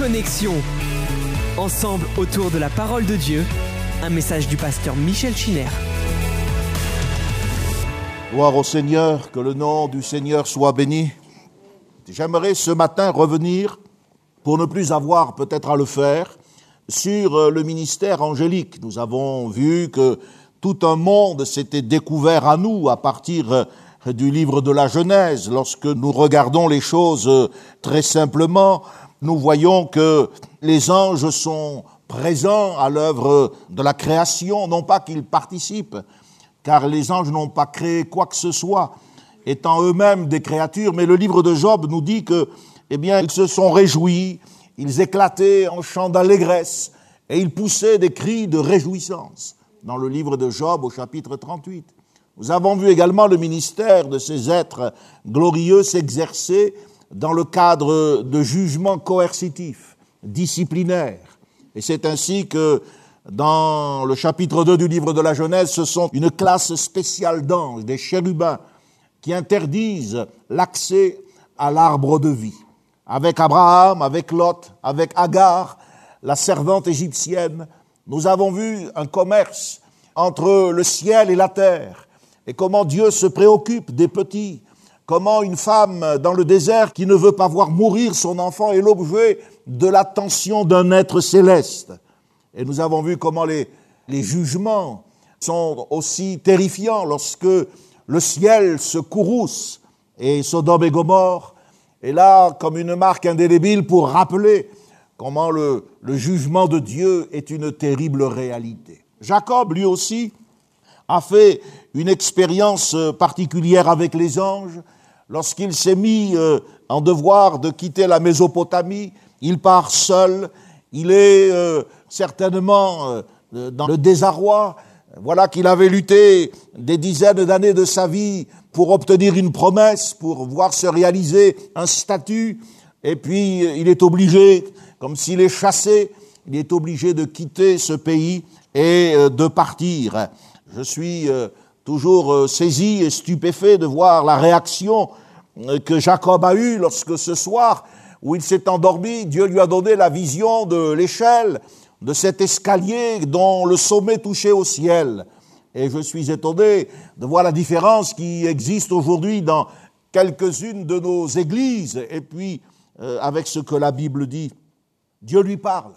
Connexion. Ensemble autour de la parole de Dieu, un message du pasteur Michel Chiner. Gloire au Seigneur, que le nom du Seigneur soit béni. J'aimerais ce matin revenir, pour ne plus avoir peut-être à le faire, sur euh, le ministère angélique. Nous avons vu que tout un monde s'était découvert à nous à partir euh, du livre de la Genèse. Lorsque nous regardons les choses euh, très simplement, nous voyons que les anges sont présents à l'œuvre de la création, non pas qu'ils participent, car les anges n'ont pas créé quoi que ce soit, étant eux-mêmes des créatures, mais le livre de Job nous dit que, eh bien, ils se sont réjouis, ils éclataient en chants d'allégresse, et ils poussaient des cris de réjouissance. Dans le livre de Job au chapitre 38. Nous avons vu également le ministère de ces êtres glorieux s'exercer dans le cadre de jugements coercitifs, disciplinaires. Et c'est ainsi que dans le chapitre 2 du livre de la Genèse, ce sont une classe spéciale d'anges, des chérubins, qui interdisent l'accès à l'arbre de vie. Avec Abraham, avec Lot, avec Agar, la servante égyptienne, nous avons vu un commerce entre le ciel et la terre, et comment Dieu se préoccupe des petits, comment une femme dans le désert qui ne veut pas voir mourir son enfant est l'objet de l'attention d'un être céleste? Et nous avons vu comment les, jugements sont aussi terrifiants lorsque le ciel se courrouce et Sodome et Gomorre est là comme une marque indélébile pour rappeler comment le jugement de Dieu est une terrible réalité. Jacob, lui aussi, a fait une expérience particulière avec les anges. Lorsqu'il s'est mis euh, en devoir de quitter la Mésopotamie, il part seul, il est euh, certainement euh, dans le désarroi. Voilà qu'il avait lutté des dizaines d'années de sa vie pour obtenir une promesse, pour voir se réaliser un statut, et puis il est obligé, comme s'il est chassé, il est obligé de quitter ce pays et de partir. Je suis toujours saisi et stupéfait de voir la réaction que Jacob a eue lorsque ce soir où il s'est endormi, Dieu lui a donné la vision de l'échelle, de cet escalier dont le sommet touchait au ciel. Et je suis étonné de voir la différence qui existe aujourd'hui dans quelques-unes de nos églises, et puis euh, avec ce que la Bible dit. Dieu lui parle.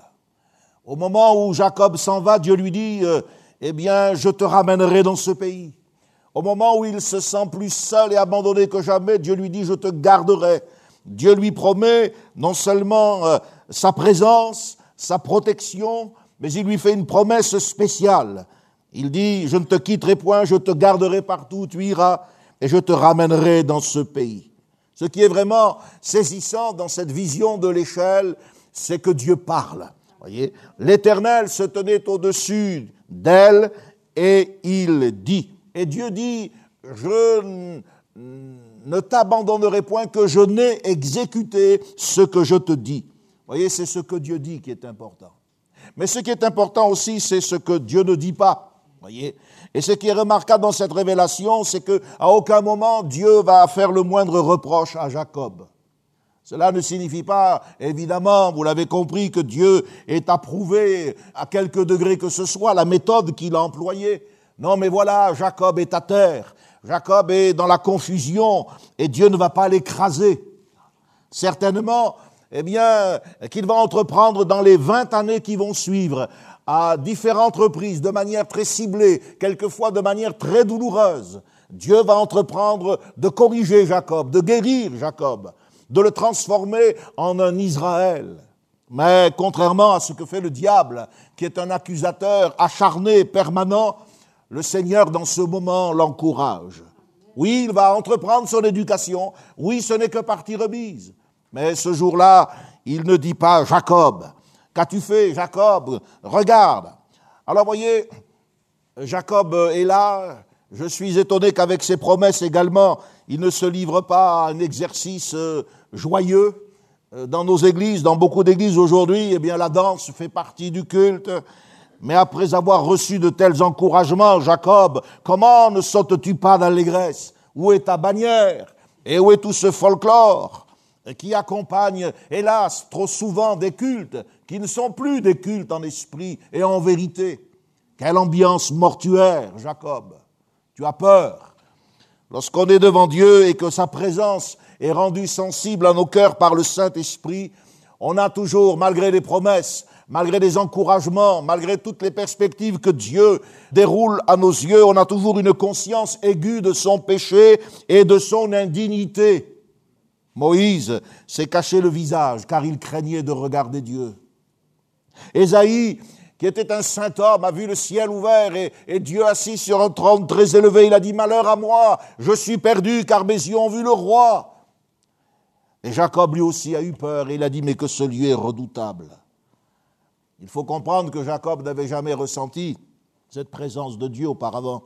Au moment où Jacob s'en va, Dieu lui dit, euh, eh bien, je te ramènerai dans ce pays. Au moment où il se sent plus seul et abandonné que jamais, Dieu lui dit, je te garderai. Dieu lui promet non seulement euh, sa présence, sa protection, mais il lui fait une promesse spéciale. Il dit, je ne te quitterai point, je te garderai partout tu iras, et je te ramènerai dans ce pays. Ce qui est vraiment saisissant dans cette vision de l'échelle, c'est que Dieu parle. Voyez, l'Éternel se tenait au-dessus d'elle et il dit. Et Dieu dit, je ne t'abandonnerai point que je n'ai exécuté ce que je te dis. Voyez, c'est ce que Dieu dit qui est important. Mais ce qui est important aussi, c'est ce que Dieu ne dit pas. Voyez Et ce qui est remarquable dans cette révélation, c'est que à aucun moment Dieu va faire le moindre reproche à Jacob. Cela ne signifie pas, évidemment, vous l'avez compris, que Dieu est approuvé à quelque degré que ce soit la méthode qu'il a employée. Non, mais voilà, Jacob est à terre. Jacob est dans la confusion et Dieu ne va pas l'écraser. Certainement, eh bien, qu'il va entreprendre dans les vingt années qui vont suivre à différentes reprises, de manière très ciblée, quelquefois de manière très douloureuse. Dieu va entreprendre de corriger Jacob, de guérir Jacob, de le transformer en un Israël. Mais contrairement à ce que fait le diable, qui est un accusateur acharné, permanent, le Seigneur, dans ce moment, l'encourage. Oui, il va entreprendre son éducation. Oui, ce n'est que partie remise. Mais ce jour-là, il ne dit pas, Jacob, qu'as-tu fait, Jacob? Regarde. Alors, voyez, Jacob est là. Je suis étonné qu'avec ses promesses également, il ne se livre pas à un exercice euh, joyeux. Euh, dans nos églises, dans beaucoup d'églises aujourd'hui, eh bien, la danse fait partie du culte. Mais après avoir reçu de tels encouragements, Jacob, comment ne sautes-tu pas d'allégresse? Où est ta bannière? Et où est tout ce folklore qui accompagnent, hélas, trop souvent des cultes qui ne sont plus des cultes en esprit et en vérité? Quelle ambiance mortuaire, Jacob. Tu as peur. Lorsqu'on est devant Dieu et que sa présence est rendue sensible à nos cœurs par le Saint-Esprit, on a toujours, malgré les promesses, malgré les encouragements, malgré toutes les perspectives que Dieu déroule à nos yeux, on a toujours une conscience aiguë de son péché et de son indignité. Moïse s'est caché le visage car il craignait de regarder Dieu. Ésaïe, qui était un saint homme, a vu le ciel ouvert et, Dieu assis sur un trône très élevé. Il a dit, Malheur à moi, je suis perdu car mes yeux ont vu le roi. Et Jacob lui aussi a eu peur et il a dit, mais que ce lieu est redoutable. Il faut comprendre que Jacob n'avait jamais ressenti cette présence de Dieu auparavant.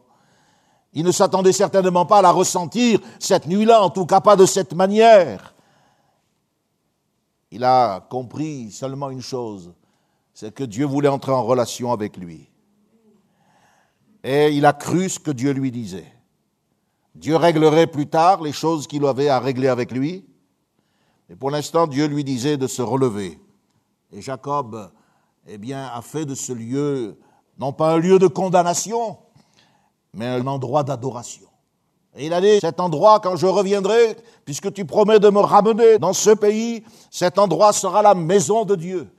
Il ne s'attendait certainement pas à la ressentir cette nuit-là, en tout cas pas de cette manière. Il a compris seulement une chose, c'est que Dieu voulait entrer en relation avec lui. Et il a cru ce que Dieu lui disait. Dieu réglerait plus tard les choses qu'il avait à régler avec lui. Et pour l'instant, Dieu lui disait de se relever. Et Jacob, eh bien, a fait de ce lieu, non pas un lieu de condamnation, mais un endroit d'adoration. Et il a dit, cet endroit, quand je reviendrai, puisque tu promets de me ramener dans ce pays, cet endroit sera la maison de Dieu.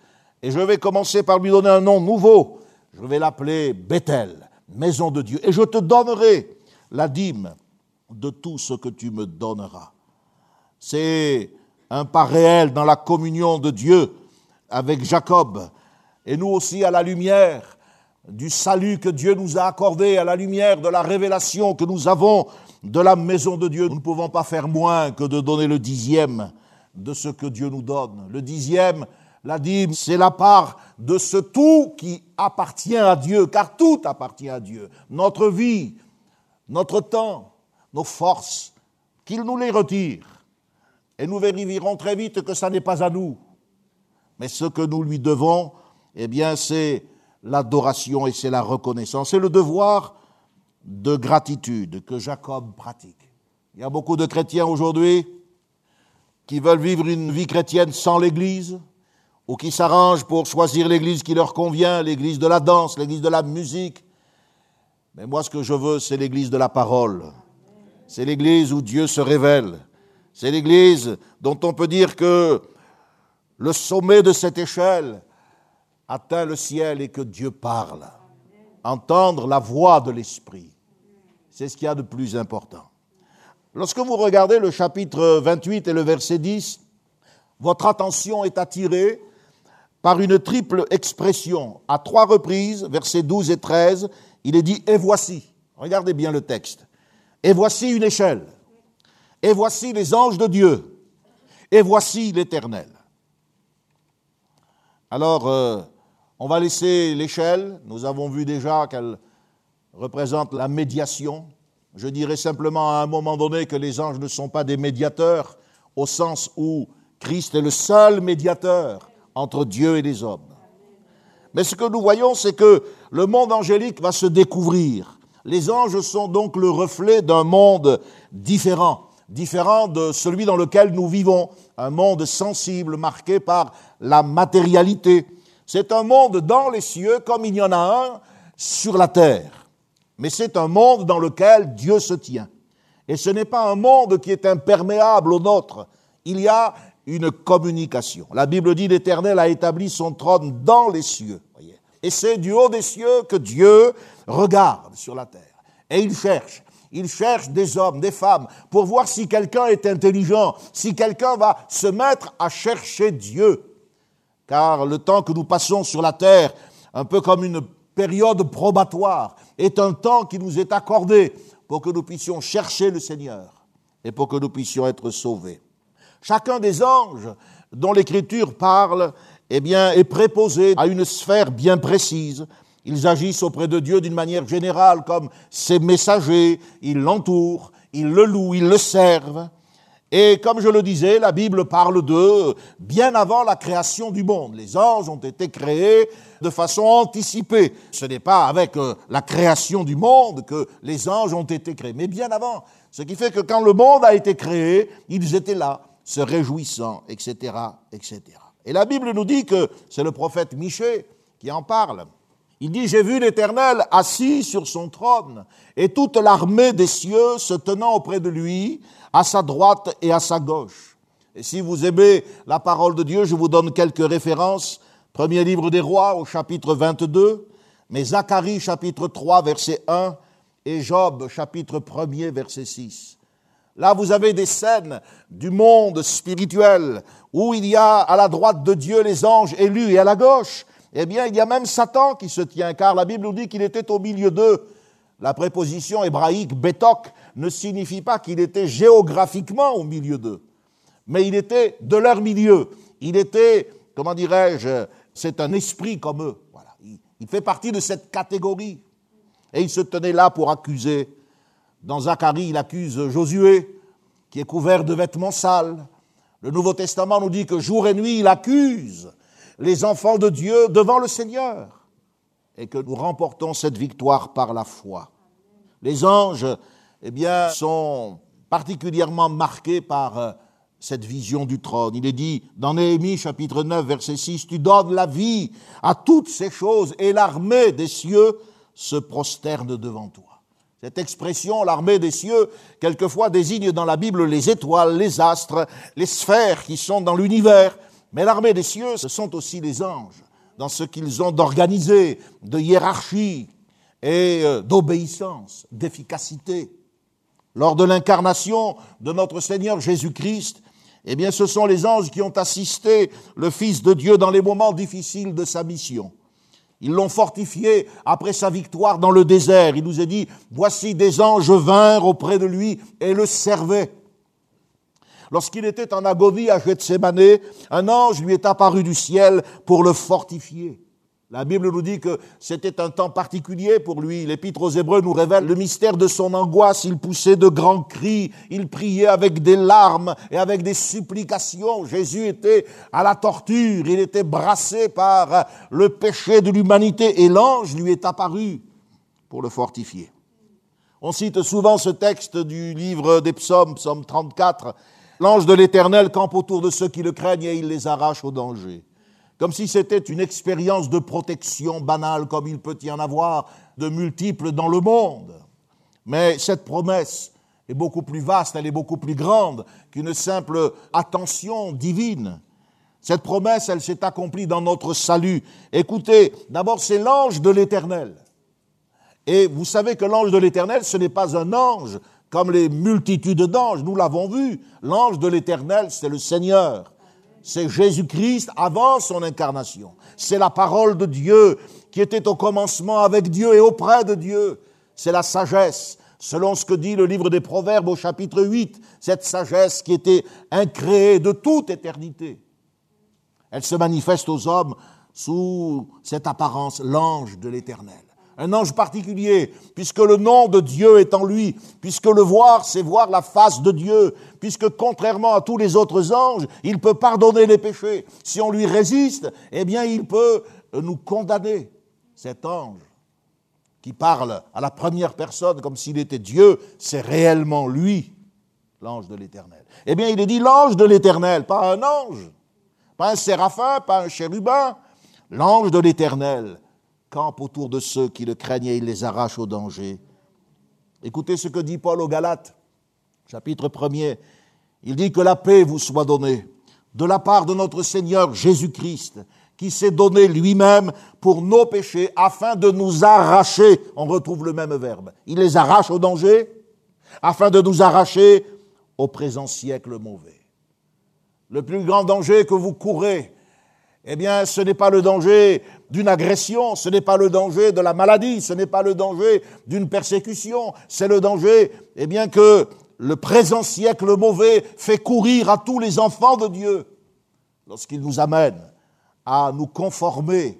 Et je vais commencer par lui donner un nom nouveau. Je vais l'appeler Bethel, maison de Dieu. Et je te donnerai la dîme de tout ce que tu me donneras. C'est un pas réel dans la communion de Dieu avec Jacob, et nous aussi à la lumière du salut que Dieu nous a accordé, à la lumière de la révélation que nous avons de la maison de Dieu. Nous ne pouvons pas faire moins que de donner le dixième de ce que Dieu nous donne. Le dixième, la dîme, c'est la part de ce tout qui appartient à Dieu, car tout appartient à Dieu. Notre vie, notre temps, nos forces, qu'il nous les retire. Et nous vérifierons très vite que ça n'est pas à nous. Mais ce que nous lui devons, eh bien, c'est l'adoration et c'est la reconnaissance. C'est le devoir de gratitude que Jacob pratique. Il y a beaucoup de chrétiens aujourd'hui qui veulent vivre une vie chrétienne sans l'Église, ou qui s'arrangent pour choisir l'Église qui leur convient, l'Église de la danse, l'Église de la musique. Mais moi, ce que je veux, c'est l'Église de la parole. C'est l'Église où Dieu se révèle. C'est l'Église dont on peut dire que le sommet de cette échelle atteint le ciel et que Dieu parle. Entendre la voix de l'Esprit. C'est ce qu'il y a de plus important. Lorsque vous regardez le chapitre 28 et le verset 10, votre attention est attirée par une triple expression. À trois reprises, versets 12 et 13, il est dit Et voici. Regardez bien le texte. Et voici une échelle. Et voici les anges de Dieu. Et voici l'Éternel. Alors, euh, on va laisser l'échelle. Nous avons vu déjà qu'elle représente la médiation. Je dirais simplement à un moment donné que les anges ne sont pas des médiateurs, au sens où Christ est le seul médiateur entre Dieu et les hommes. Mais ce que nous voyons, c'est que le monde angélique va se découvrir. Les anges sont donc le reflet d'un monde différent différent de celui dans lequel nous vivons, un monde sensible marqué par la matérialité. C'est un monde dans les cieux comme il y en a un sur la terre. Mais c'est un monde dans lequel Dieu se tient. Et ce n'est pas un monde qui est imperméable au nôtre. Il y a une communication. La Bible dit l'Éternel a établi son trône dans les cieux. Et c'est du haut des cieux que Dieu regarde sur la terre. Et il cherche il cherche des hommes, des femmes, pour voir si quelqu'un est intelligent, si quelqu'un va se mettre à chercher Dieu. Car le temps que nous passons sur la terre, un peu comme une période probatoire, est un temps qui nous est accordé pour que nous puissions chercher le Seigneur et pour que nous puissions être sauvés. Chacun des anges dont l'Écriture parle, eh bien, est préposé à une sphère bien précise, ils agissent auprès de Dieu d'une manière générale comme ses messagers, ils l'entourent, ils le louent, ils le servent. Et comme je le disais, la Bible parle d'eux bien avant la création du monde. Les anges ont été créés de façon anticipée. Ce n'est pas avec euh, la création du monde que les anges ont été créés, mais bien avant. Ce qui fait que quand le monde a été créé, ils étaient là. Se réjouissant, etc., etc. Et la Bible nous dit que c'est le prophète Michée qui en parle. Il dit, j'ai vu l'Éternel assis sur son trône et toute l'armée des cieux se tenant auprès de lui, à sa droite et à sa gauche. Et si vous aimez la parole de Dieu, je vous donne quelques références. Premier livre des rois au chapitre 22, mais Zacharie chapitre 3 verset 1 et Job chapitre 1er verset 6. Là, vous avez des scènes du monde spirituel où il y a à la droite de Dieu les anges élus et à la gauche eh bien, il y a même Satan qui se tient, car la Bible nous dit qu'il était au milieu d'eux. La préposition hébraïque betok ne signifie pas qu'il était géographiquement au milieu d'eux, mais il était de leur milieu. Il était, comment dirais-je, c'est un esprit comme eux. Voilà. Il fait partie de cette catégorie. Et il se tenait là pour accuser. Dans Zacharie, il accuse Josué, qui est couvert de vêtements sales. Le Nouveau Testament nous dit que jour et nuit, il accuse les enfants de Dieu devant le Seigneur et que nous remportons cette victoire par la foi. Les anges, eh bien, sont particulièrement marqués par euh, cette vision du trône. Il est dit dans Néhémie chapitre 9 verset 6, Tu donnes la vie à toutes ces choses et l'armée des cieux se prosterne devant toi. Cette expression, l'armée des cieux, quelquefois désigne dans la Bible les étoiles, les astres, les sphères qui sont dans l'univers, mais l'armée des cieux, ce sont aussi les anges, dans ce qu'ils ont d'organisé, de hiérarchie et euh, d'obéissance, d'efficacité. Lors de l'incarnation de notre Seigneur Jésus-Christ, eh bien, ce sont les anges qui ont assisté le Fils de Dieu dans les moments difficiles de sa mission. Ils l'ont fortifié après sa victoire dans le désert. Il nous est dit, voici des anges vinrent auprès de lui et le servaient. Lorsqu'il était en agonie à Gethsemane, un ange lui est apparu du ciel pour le fortifier. La Bible nous dit que c'était un temps particulier pour lui. L'Épître aux Hébreux nous révèle le mystère de son angoisse. Il poussait de grands cris, il priait avec des larmes et avec des supplications. Jésus était à la torture, il était brassé par le péché de l'humanité et l'ange lui est apparu pour le fortifier. On cite souvent ce texte du livre des psaumes, psaume 34, L'ange de l'Éternel campe autour de ceux qui le craignent et il les arrache au danger. Comme si c'était une expérience de protection banale comme il peut y en avoir de multiples dans le monde. Mais cette promesse est beaucoup plus vaste, elle est beaucoup plus grande qu'une simple attention divine. Cette promesse, elle s'est accomplie dans notre salut. Écoutez, d'abord c'est l'ange de l'Éternel. Et vous savez que l'ange de l'Éternel, ce n'est pas un ange comme les multitudes d'anges, nous l'avons vu. L'ange de l'Éternel, c'est le Seigneur. C'est Jésus-Christ avant son incarnation. C'est la parole de Dieu qui était au commencement avec Dieu et auprès de Dieu. C'est la sagesse, selon ce que dit le livre des Proverbes au chapitre 8, cette sagesse qui était incréée de toute éternité. Elle se manifeste aux hommes sous cette apparence, l'ange de l'Éternel un ange particulier, puisque le nom de Dieu est en lui, puisque le voir, c'est voir la face de Dieu, puisque contrairement à tous les autres anges, il peut pardonner les péchés. Si on lui résiste, eh bien, il peut nous condamner. Cet ange qui parle à la première personne comme s'il était Dieu, c'est réellement lui, l'ange de l'Éternel. Eh bien, il est dit l'ange de l'Éternel, pas un ange, pas un séraphin, pas un chérubin, l'ange de l'Éternel campe autour de ceux qui le craignent et il les arrache au danger. Écoutez ce que dit Paul aux Galates, chapitre 1er. Il dit que la paix vous soit donnée de la part de notre Seigneur Jésus-Christ, qui s'est donné lui-même pour nos péchés afin de nous arracher. On retrouve le même verbe. Il les arrache au danger afin de nous arracher au présent siècle mauvais. Le plus grand danger que vous courez, eh bien, ce n'est pas le danger d'une agression, ce n'est pas le danger de la maladie, ce n'est pas le danger d'une persécution, c'est le danger, eh bien, que le présent siècle mauvais fait courir à tous les enfants de Dieu lorsqu'il nous amène à nous conformer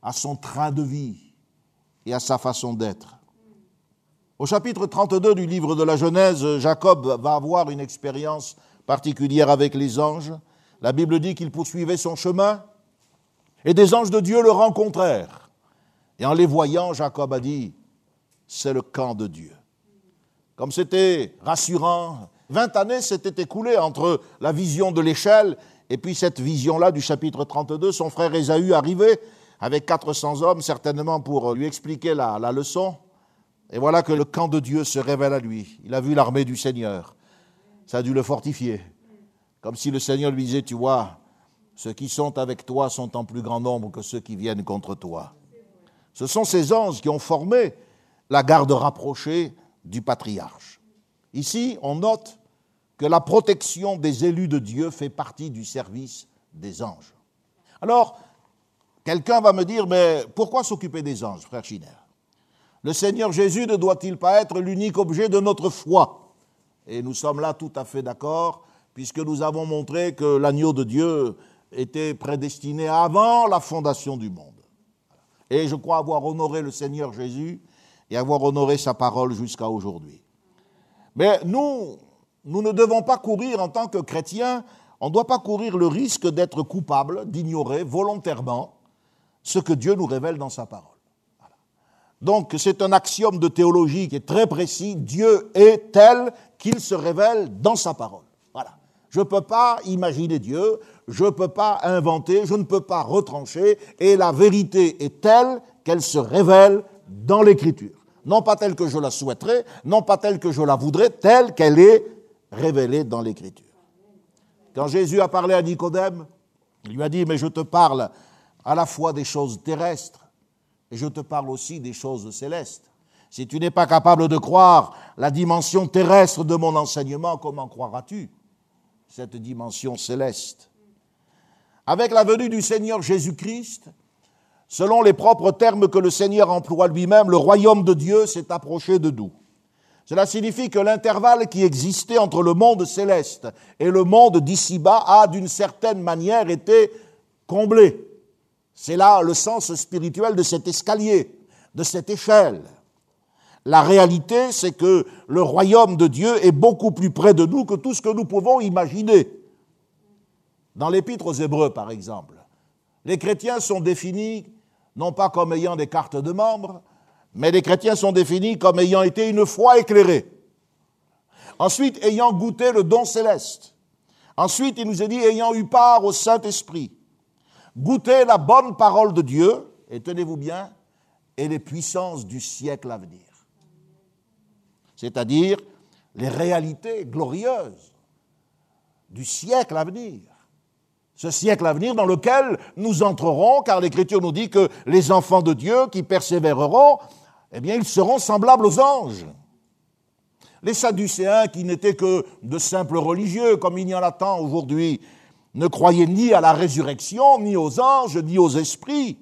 à son train de vie et à sa façon d'être. Au chapitre 32 du livre de la Genèse, Jacob va avoir une expérience particulière avec les anges. La Bible dit qu'il poursuivait son chemin et des anges de Dieu le rencontrèrent. Et en les voyant, Jacob a dit, c'est le camp de Dieu. Comme c'était rassurant, 20 années s'étaient écoulées entre la vision de l'échelle et puis cette vision-là du chapitre 32. Son frère Ésaü arrivait avec 400 hommes, certainement pour lui expliquer la, la leçon. Et voilà que le camp de Dieu se révèle à lui. Il a vu l'armée du Seigneur. Ça a dû le fortifier. Comme si le Seigneur lui disait, tu vois, ceux qui sont avec toi sont en plus grand nombre que ceux qui viennent contre toi. Ce sont ces anges qui ont formé la garde rapprochée du patriarche. Ici, on note que la protection des élus de Dieu fait partie du service des anges. Alors, quelqu'un va me dire, mais pourquoi s'occuper des anges, frère Schiner Le Seigneur Jésus ne doit-il pas être l'unique objet de notre foi? Et nous sommes là tout à fait d'accord, puisque nous avons montré que l'agneau de Dieu était prédestiné avant la fondation du monde. Et je crois avoir honoré le Seigneur Jésus et avoir honoré sa parole jusqu'à aujourd'hui. Mais nous, nous ne devons pas courir en tant que chrétiens, on ne doit pas courir le risque d'être coupable, d'ignorer volontairement ce que Dieu nous révèle dans sa parole. Donc c'est un axiome de théologie qui est très précis, Dieu est tel qu'il se révèle dans sa parole. Voilà. Je ne peux pas imaginer Dieu, je ne peux pas inventer, je ne peux pas retrancher, et la vérité est telle qu'elle se révèle dans l'Écriture. Non pas telle que je la souhaiterais, non pas telle que je la voudrais, telle qu'elle est révélée dans l'Écriture. Quand Jésus a parlé à Nicodème, il lui a dit, mais je te parle à la fois des choses terrestres et je te parle aussi des choses célestes. Si tu n'es pas capable de croire la dimension terrestre de mon enseignement, comment croiras-tu cette dimension céleste? Avec la venue du Seigneur Jésus-Christ, Selon les propres termes que le Seigneur emploie lui-même, le royaume de Dieu s'est approché de nous. Cela signifie que l'intervalle qui existait entre le monde céleste et le monde d'ici-bas a d'une certaine manière été comblé. C'est là le sens spirituel de cet escalier, de cette échelle. La réalité, c'est que le royaume de Dieu est beaucoup plus près de nous que tout ce que nous pouvons imaginer. Dans l'épître aux Hébreux, par exemple, les chrétiens sont définis non pas comme ayant des cartes de membres, mais les chrétiens sont définis comme ayant été une foi éclairée. Ensuite, ayant goûté le don céleste. Ensuite, il nous est dit, ayant eu part au Saint-Esprit. Goûter la bonne parole de Dieu, et tenez-vous bien, et les puissances du siècle à venir. C'est-à-dire les réalités glorieuses du siècle à venir ce siècle à venir dans lequel nous entrerons, car l'Écriture nous dit que les enfants de Dieu qui persévéreront, eh bien, ils seront semblables aux anges. Les Sadducéens, qui n'étaient que de simples religieux, comme il y en a tant aujourd'hui, ne croyaient ni à la résurrection, ni aux anges, ni aux esprits.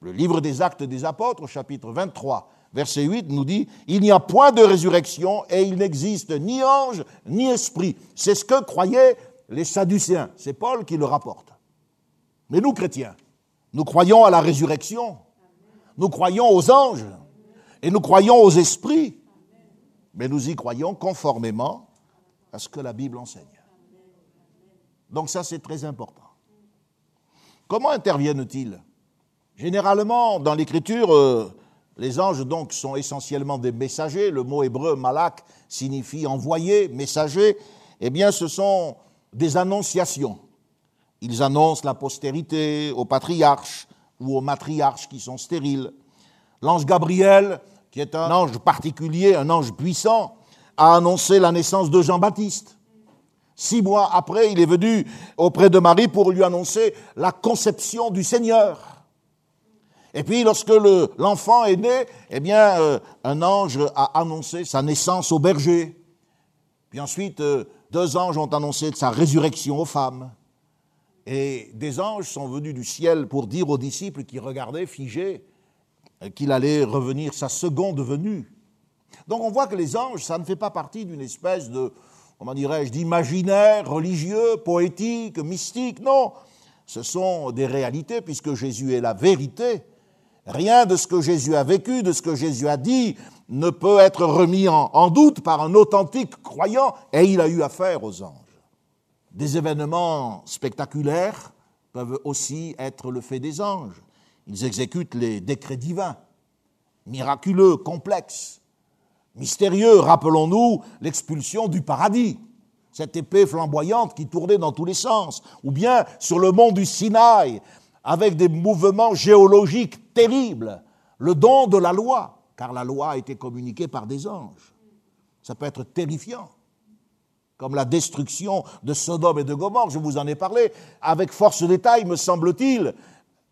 Le livre des Actes des Apôtres, chapitre 23, verset 8, nous dit, Il n'y a point de résurrection et il n'existe ni ange, ni esprit. C'est ce que croyaient les Sadducéens. C'est Paul qui le rapporte. Mais nous, chrétiens, nous croyons à la résurrection. Nous croyons aux anges. Et nous croyons aux esprits. Mais nous y croyons conformément à ce que la Bible enseigne. Donc ça, c'est très important. Comment interviennent-ils? Généralement, dans l'Écriture, euh, les anges donc sont essentiellement des messagers. Le mot hébreu malak signifie envoyer, messager. Eh bien, ce sont des annonciations. Ils annoncent la postérité aux patriarches ou aux matriarches qui sont stériles. L'ange Gabriel, qui est un ange particulier, un ange puissant, a annoncé la naissance de Jean-Baptiste. Six mois après, il est venu auprès de Marie pour lui annoncer la conception du Seigneur. Et puis, lorsque l'enfant est né, eh bien, euh, un ange a annoncé sa naissance au berger. Puis ensuite, euh, deux anges ont annoncé sa résurrection aux femmes. Et des anges sont venus du ciel pour dire aux disciples qui regardaient figés qu'il allait revenir sa seconde venue. Donc on voit que les anges, ça ne fait pas partie d'une espèce de, comment dirais-je, d'imaginaire religieux, poétique, mystique. Non, ce sont des réalités puisque Jésus est la vérité. Rien de ce que Jésus a vécu, de ce que Jésus a dit, ne peut être remis en, doute par un authentique croyant, et il a eu affaire aux anges. Des événements spectaculaires peuvent aussi être le fait des anges. Ils exécutent les décrets divins, miraculeux, complexes, Mystérieux, rappelons-nous l'expulsion du paradis, cette épée flamboyante qui tournait dans tous les sens, ou bien sur le mont du Sinaï, avec des mouvements géologiques terribles, le don de la loi, car la loi a été communiquée par des anges. Ça peut être terrifiant, comme la destruction de Sodome et de Gomorre, je vous en ai parlé, avec force détail, me semble-t-il,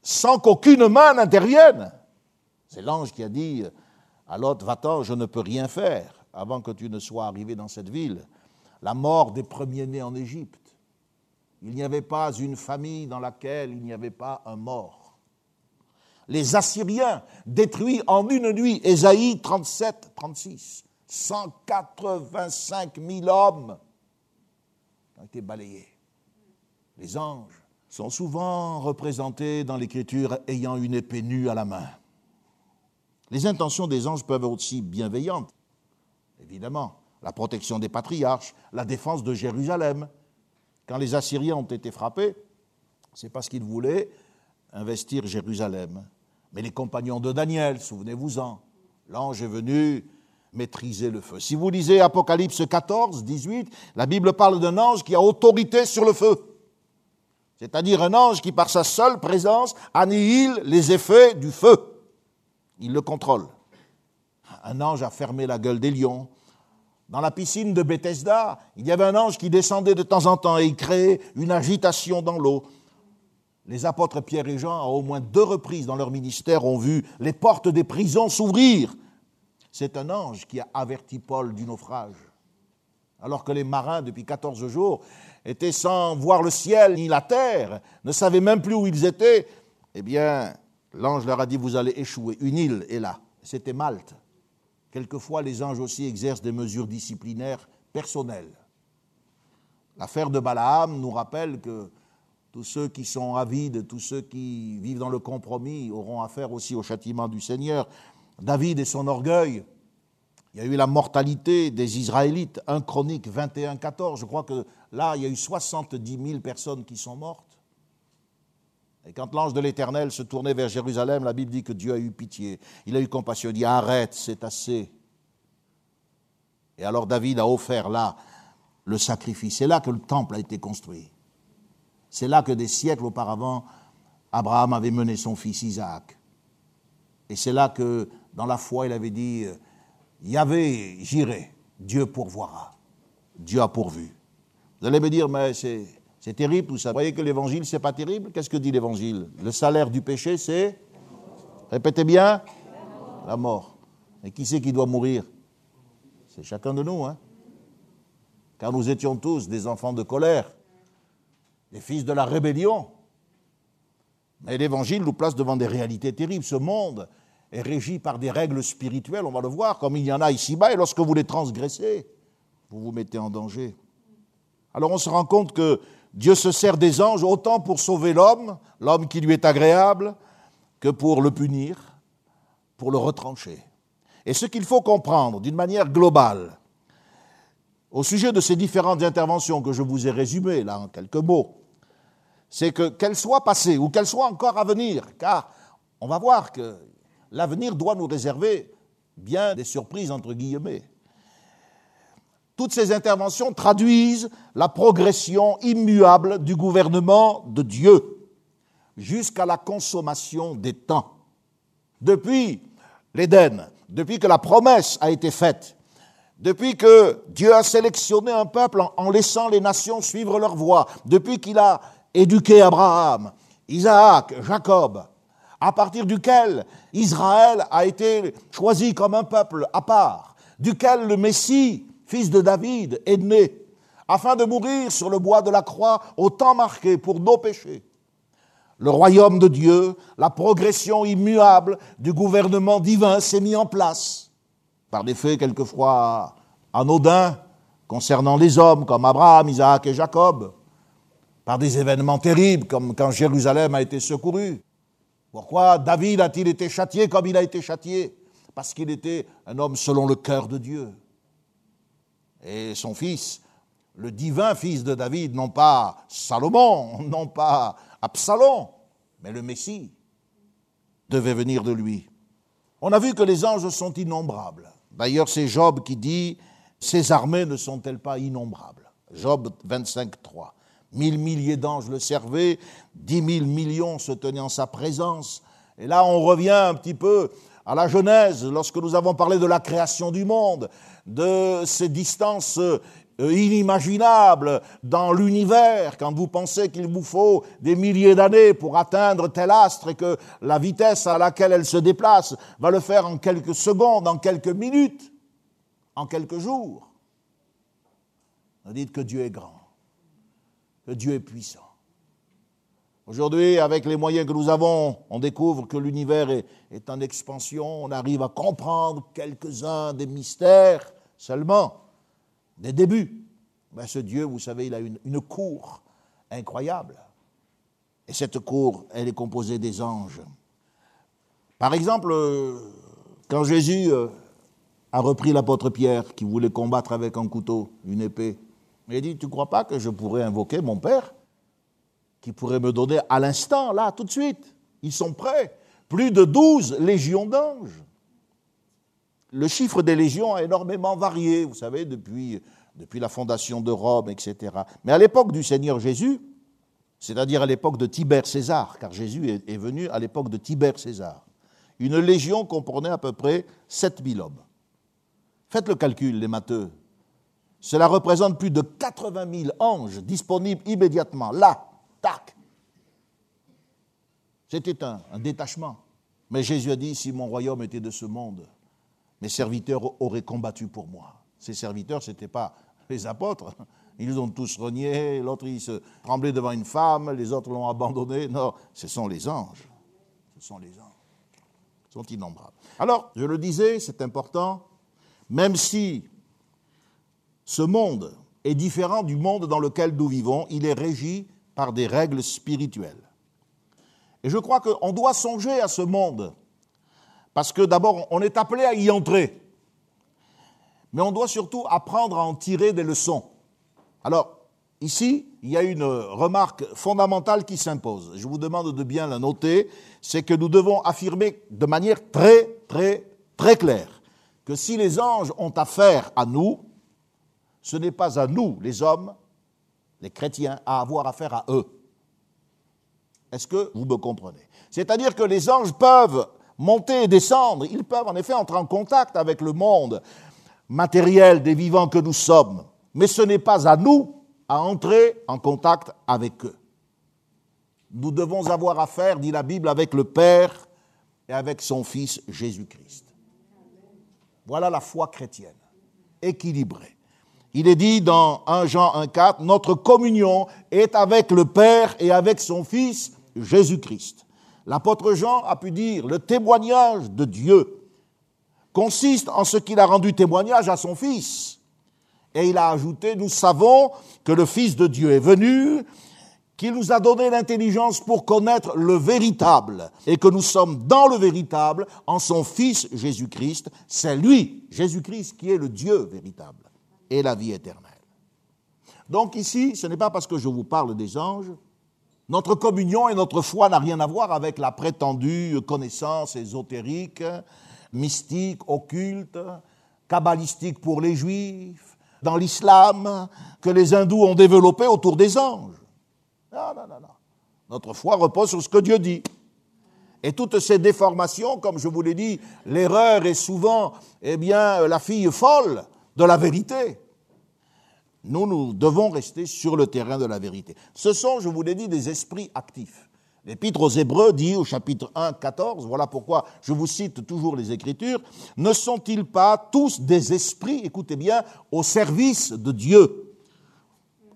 sans qu'aucune main n'intervienne. C'est l'ange qui a dit à Lot, va-t'en, je ne peux rien faire avant que tu ne sois arrivé dans cette ville. La mort des premiers-nés en Égypte. Il n'y avait pas une famille dans laquelle il n'y avait pas un mort. Les Assyriens détruits en une nuit, Ésaïe 37, 36, 185 000 hommes ont été balayés. Les anges sont souvent représentés dans l'Écriture ayant une épée nue à la main. Les intentions des anges peuvent être aussi bienveillantes, évidemment. La protection des patriarches, la défense de Jérusalem. Quand les Assyriens ont été frappés, c'est parce qu'ils voulaient investir Jérusalem. Mais les compagnons de Daniel, souvenez-vous-en, l'ange est venu maîtriser le feu. Si vous lisez Apocalypse 14, 18, la Bible parle d'un ange qui a autorité sur le feu. C'est-à-dire un ange qui, par sa seule présence, annihile les effets du feu. Il le contrôle. Un ange a fermé la gueule des lions. Dans la piscine de Bethesda, il y avait un ange qui descendait de temps en temps et il créait une agitation dans l'eau. Les apôtres Pierre et Jean, à au moins deux reprises dans leur ministère, ont vu les portes des prisons s'ouvrir. C'est un ange qui a averti Paul du naufrage. Alors que les marins, depuis 14 jours, étaient sans voir le ciel ni la terre, ne savaient même plus où ils étaient, eh bien, L'ange leur a dit, vous allez échouer. Une île est là. C'était Malte. Quelquefois, les anges aussi exercent des mesures disciplinaires personnelles. L'affaire de Balaam nous rappelle que tous ceux qui sont avides, tous ceux qui vivent dans le compromis auront affaire aussi au châtiment du Seigneur. David et son orgueil. Il y a eu la mortalité des Israélites, 1 Chronique 21, 14. Je crois que là, il y a eu 70 000 personnes qui sont mortes. Et quand l'ange de l'Éternel se tournait vers Jérusalem, la Bible dit que Dieu a eu pitié. Il a eu compassion. Il dit Arrête, c'est assez. Et alors David a offert là le sacrifice. C'est là que le temple a été construit. C'est là que des siècles auparavant, Abraham avait mené son fils Isaac. Et c'est là que, dans la foi, il avait dit Yahvé, j'irai, Dieu pourvoira. Dieu a pourvu. Vous allez me dire, mais c'est terrible. Vous voyez que l'évangile, c'est pas terrible? Qu'est-ce que dit l'évangile? Le salaire du péché, c'est Répétez bien La mort. Et qui c'est qui doit mourir? C'est chacun de nous, hein Car nous étions tous des enfants de colère, des fils de la rébellion. Mais l'évangile nous place devant des réalités terribles. Ce monde est régi par des règles spirituelles, on va le voir, comme il y en a ici-bas, et lorsque vous les transgressez, vous vous mettez en danger. Alors on se rend compte que Dieu se sert des anges autant pour sauver l'homme, l'homme qui lui est agréable, que pour le punir, pour le retrancher. Et ce qu'il faut comprendre d'une manière globale, au sujet de ces différentes interventions que je vous ai résumées là en quelques mots, c'est que qu'elles soient passées ou qu'elles soient encore à venir, car on va voir que l'avenir doit nous réserver bien des surprises entre guillemets. Toutes ces interventions traduisent la progression immuable du gouvernement de Dieu jusqu'à la consommation des temps. Depuis l'Éden, depuis que la promesse a été faite, depuis que Dieu a sélectionné un peuple en, laissant les nations suivre leur voie, depuis qu'il a éduqué Abraham, Isaac, Jacob, à partir duquel Israël a été choisi comme un peuple à part, duquel le Messie fils de David, est né, afin de mourir sur le bois de la croix au temps marqué pour nos péchés. Le royaume de Dieu, la progression immuable du gouvernement divin s'est mis en place, par des faits quelquefois anodins concernant les hommes comme Abraham, Isaac et Jacob, par des événements terribles comme quand Jérusalem a été secourue. Pourquoi David a-t-il été châtié comme il a été châtié? Parce qu'il était un homme selon le cœur de Dieu et son fils, le divin fils de David, non pas Salomon, non pas Absalom, mais le Messie, devait venir de lui. On a vu que les anges sont innombrables. D'ailleurs, c'est Job qui dit Ces armées ne sont-elles pas innombrables Job 25, 3. Mille milliers d'anges le servaient, dix mille millions se tenaient en sa présence. Et là, on revient un petit peu à la Genèse, lorsque nous avons parlé de la création du monde, de ces distances euh, inimaginables dans l'univers, quand vous pensez qu'il vous faut des milliers d'années pour atteindre tel astre et que la vitesse à laquelle elle se déplace va le faire en quelques secondes, en quelques minutes, en quelques jours. Vous dites que Dieu est grand que Dieu est puissant. Aujourd'hui, avec les moyens que nous avons, on découvre que l'univers est, en expansion, on arrive à comprendre quelques-uns des mystères seulement, des débuts. Mais ce Dieu, vous savez, il a une, cour incroyable. Et cette cour, elle est composée des anges. Par exemple, quand Jésus euh, a repris l'apôtre Pierre qui voulait combattre avec un couteau, une épée, il dit, tu ne crois pas que je pourrais invoquer mon Père qui pourrait me donner à l'instant, là, tout de suite? Ils sont prêts. Plus de douze légions d'anges. Le chiffre des légions a énormément varié, vous savez, depuis, la fondation de Rome, etc. Mais à l'époque du Seigneur Jésus, c'est-à-dire à, l'époque de Tibère César, car Jésus est, est venu à l'époque de Tibère César, une légion comprenait à peu près 7000 hommes. Faites le calcul, les matheux. Cela représente plus de 80 000 anges disponibles immédiatement, là, tac. C'était un, détachement. Mais Jésus a dit, si mon royaume était de ce monde, mes serviteurs auraient combattu pour moi. Ces serviteurs, ce n'étaient pas les apôtres. Ils ont tous renié, l'autre il se tremblait devant une femme, les autres l'ont abandonné. Non, ce sont les anges. Ce sont les anges. Ils sont innombrables. Alors, je le disais, c'est important, même si ce monde est différent du monde dans lequel nous vivons, il est régi par des règles spirituelles. Et je crois qu'on doit songer à ce monde, parce que d'abord, on est appelé à y entrer, mais on doit surtout apprendre à en tirer des leçons. Alors, ici, il y a une remarque fondamentale qui s'impose. Je vous demande de bien la noter, c'est que nous devons affirmer de manière très, très, très claire que si les anges ont affaire à nous, ce n'est pas à nous, les hommes, les chrétiens, à avoir affaire à eux. Est-ce que vous me comprenez? C'est-à-dire que les anges peuvent monter et descendre, ils peuvent en effet entrer en contact avec le monde matériel des vivants que nous sommes, mais ce n'est pas à nous à entrer en contact avec eux. Nous devons avoir affaire, dit la Bible, avec le Père et avec son Fils Jésus-Christ. Voilà la foi chrétienne, équilibrée. Il est dit dans 1 Jean 1,4, notre communion est avec le Père et avec son Fils Jésus-Christ. L'apôtre Jean a pu dire, le témoignage de Dieu consiste en ce qu'il a rendu témoignage à son Fils. Et il a ajouté, nous savons que le Fils de Dieu est venu, qu'il nous a donné l'intelligence pour connaître le véritable, et que nous sommes dans le véritable en son Fils Jésus-Christ. C'est lui, Jésus-Christ, qui est le Dieu véritable et la vie éternelle. Donc ici, ce n'est pas parce que je vous parle des anges, notre communion et notre foi n'a rien à voir avec la prétendue connaissance ésotérique, mystique, occulte, kabbalistique pour les juifs, dans l'islam, que les hindous ont développé autour des anges. Non, non, non. Notre foi repose sur ce que Dieu dit. Et toutes ces déformations, comme je vous l'ai dit, l'erreur est souvent, eh bien, la fille folle de la vérité. Nous, nous devons rester sur le terrain de la vérité. Ce sont, je vous l'ai dit, des esprits actifs. L'Épître aux Hébreux dit au chapitre 1, 14, voilà pourquoi je vous cite toujours les Écritures, ne sont-ils pas tous des esprits, écoutez bien, au service de Dieu,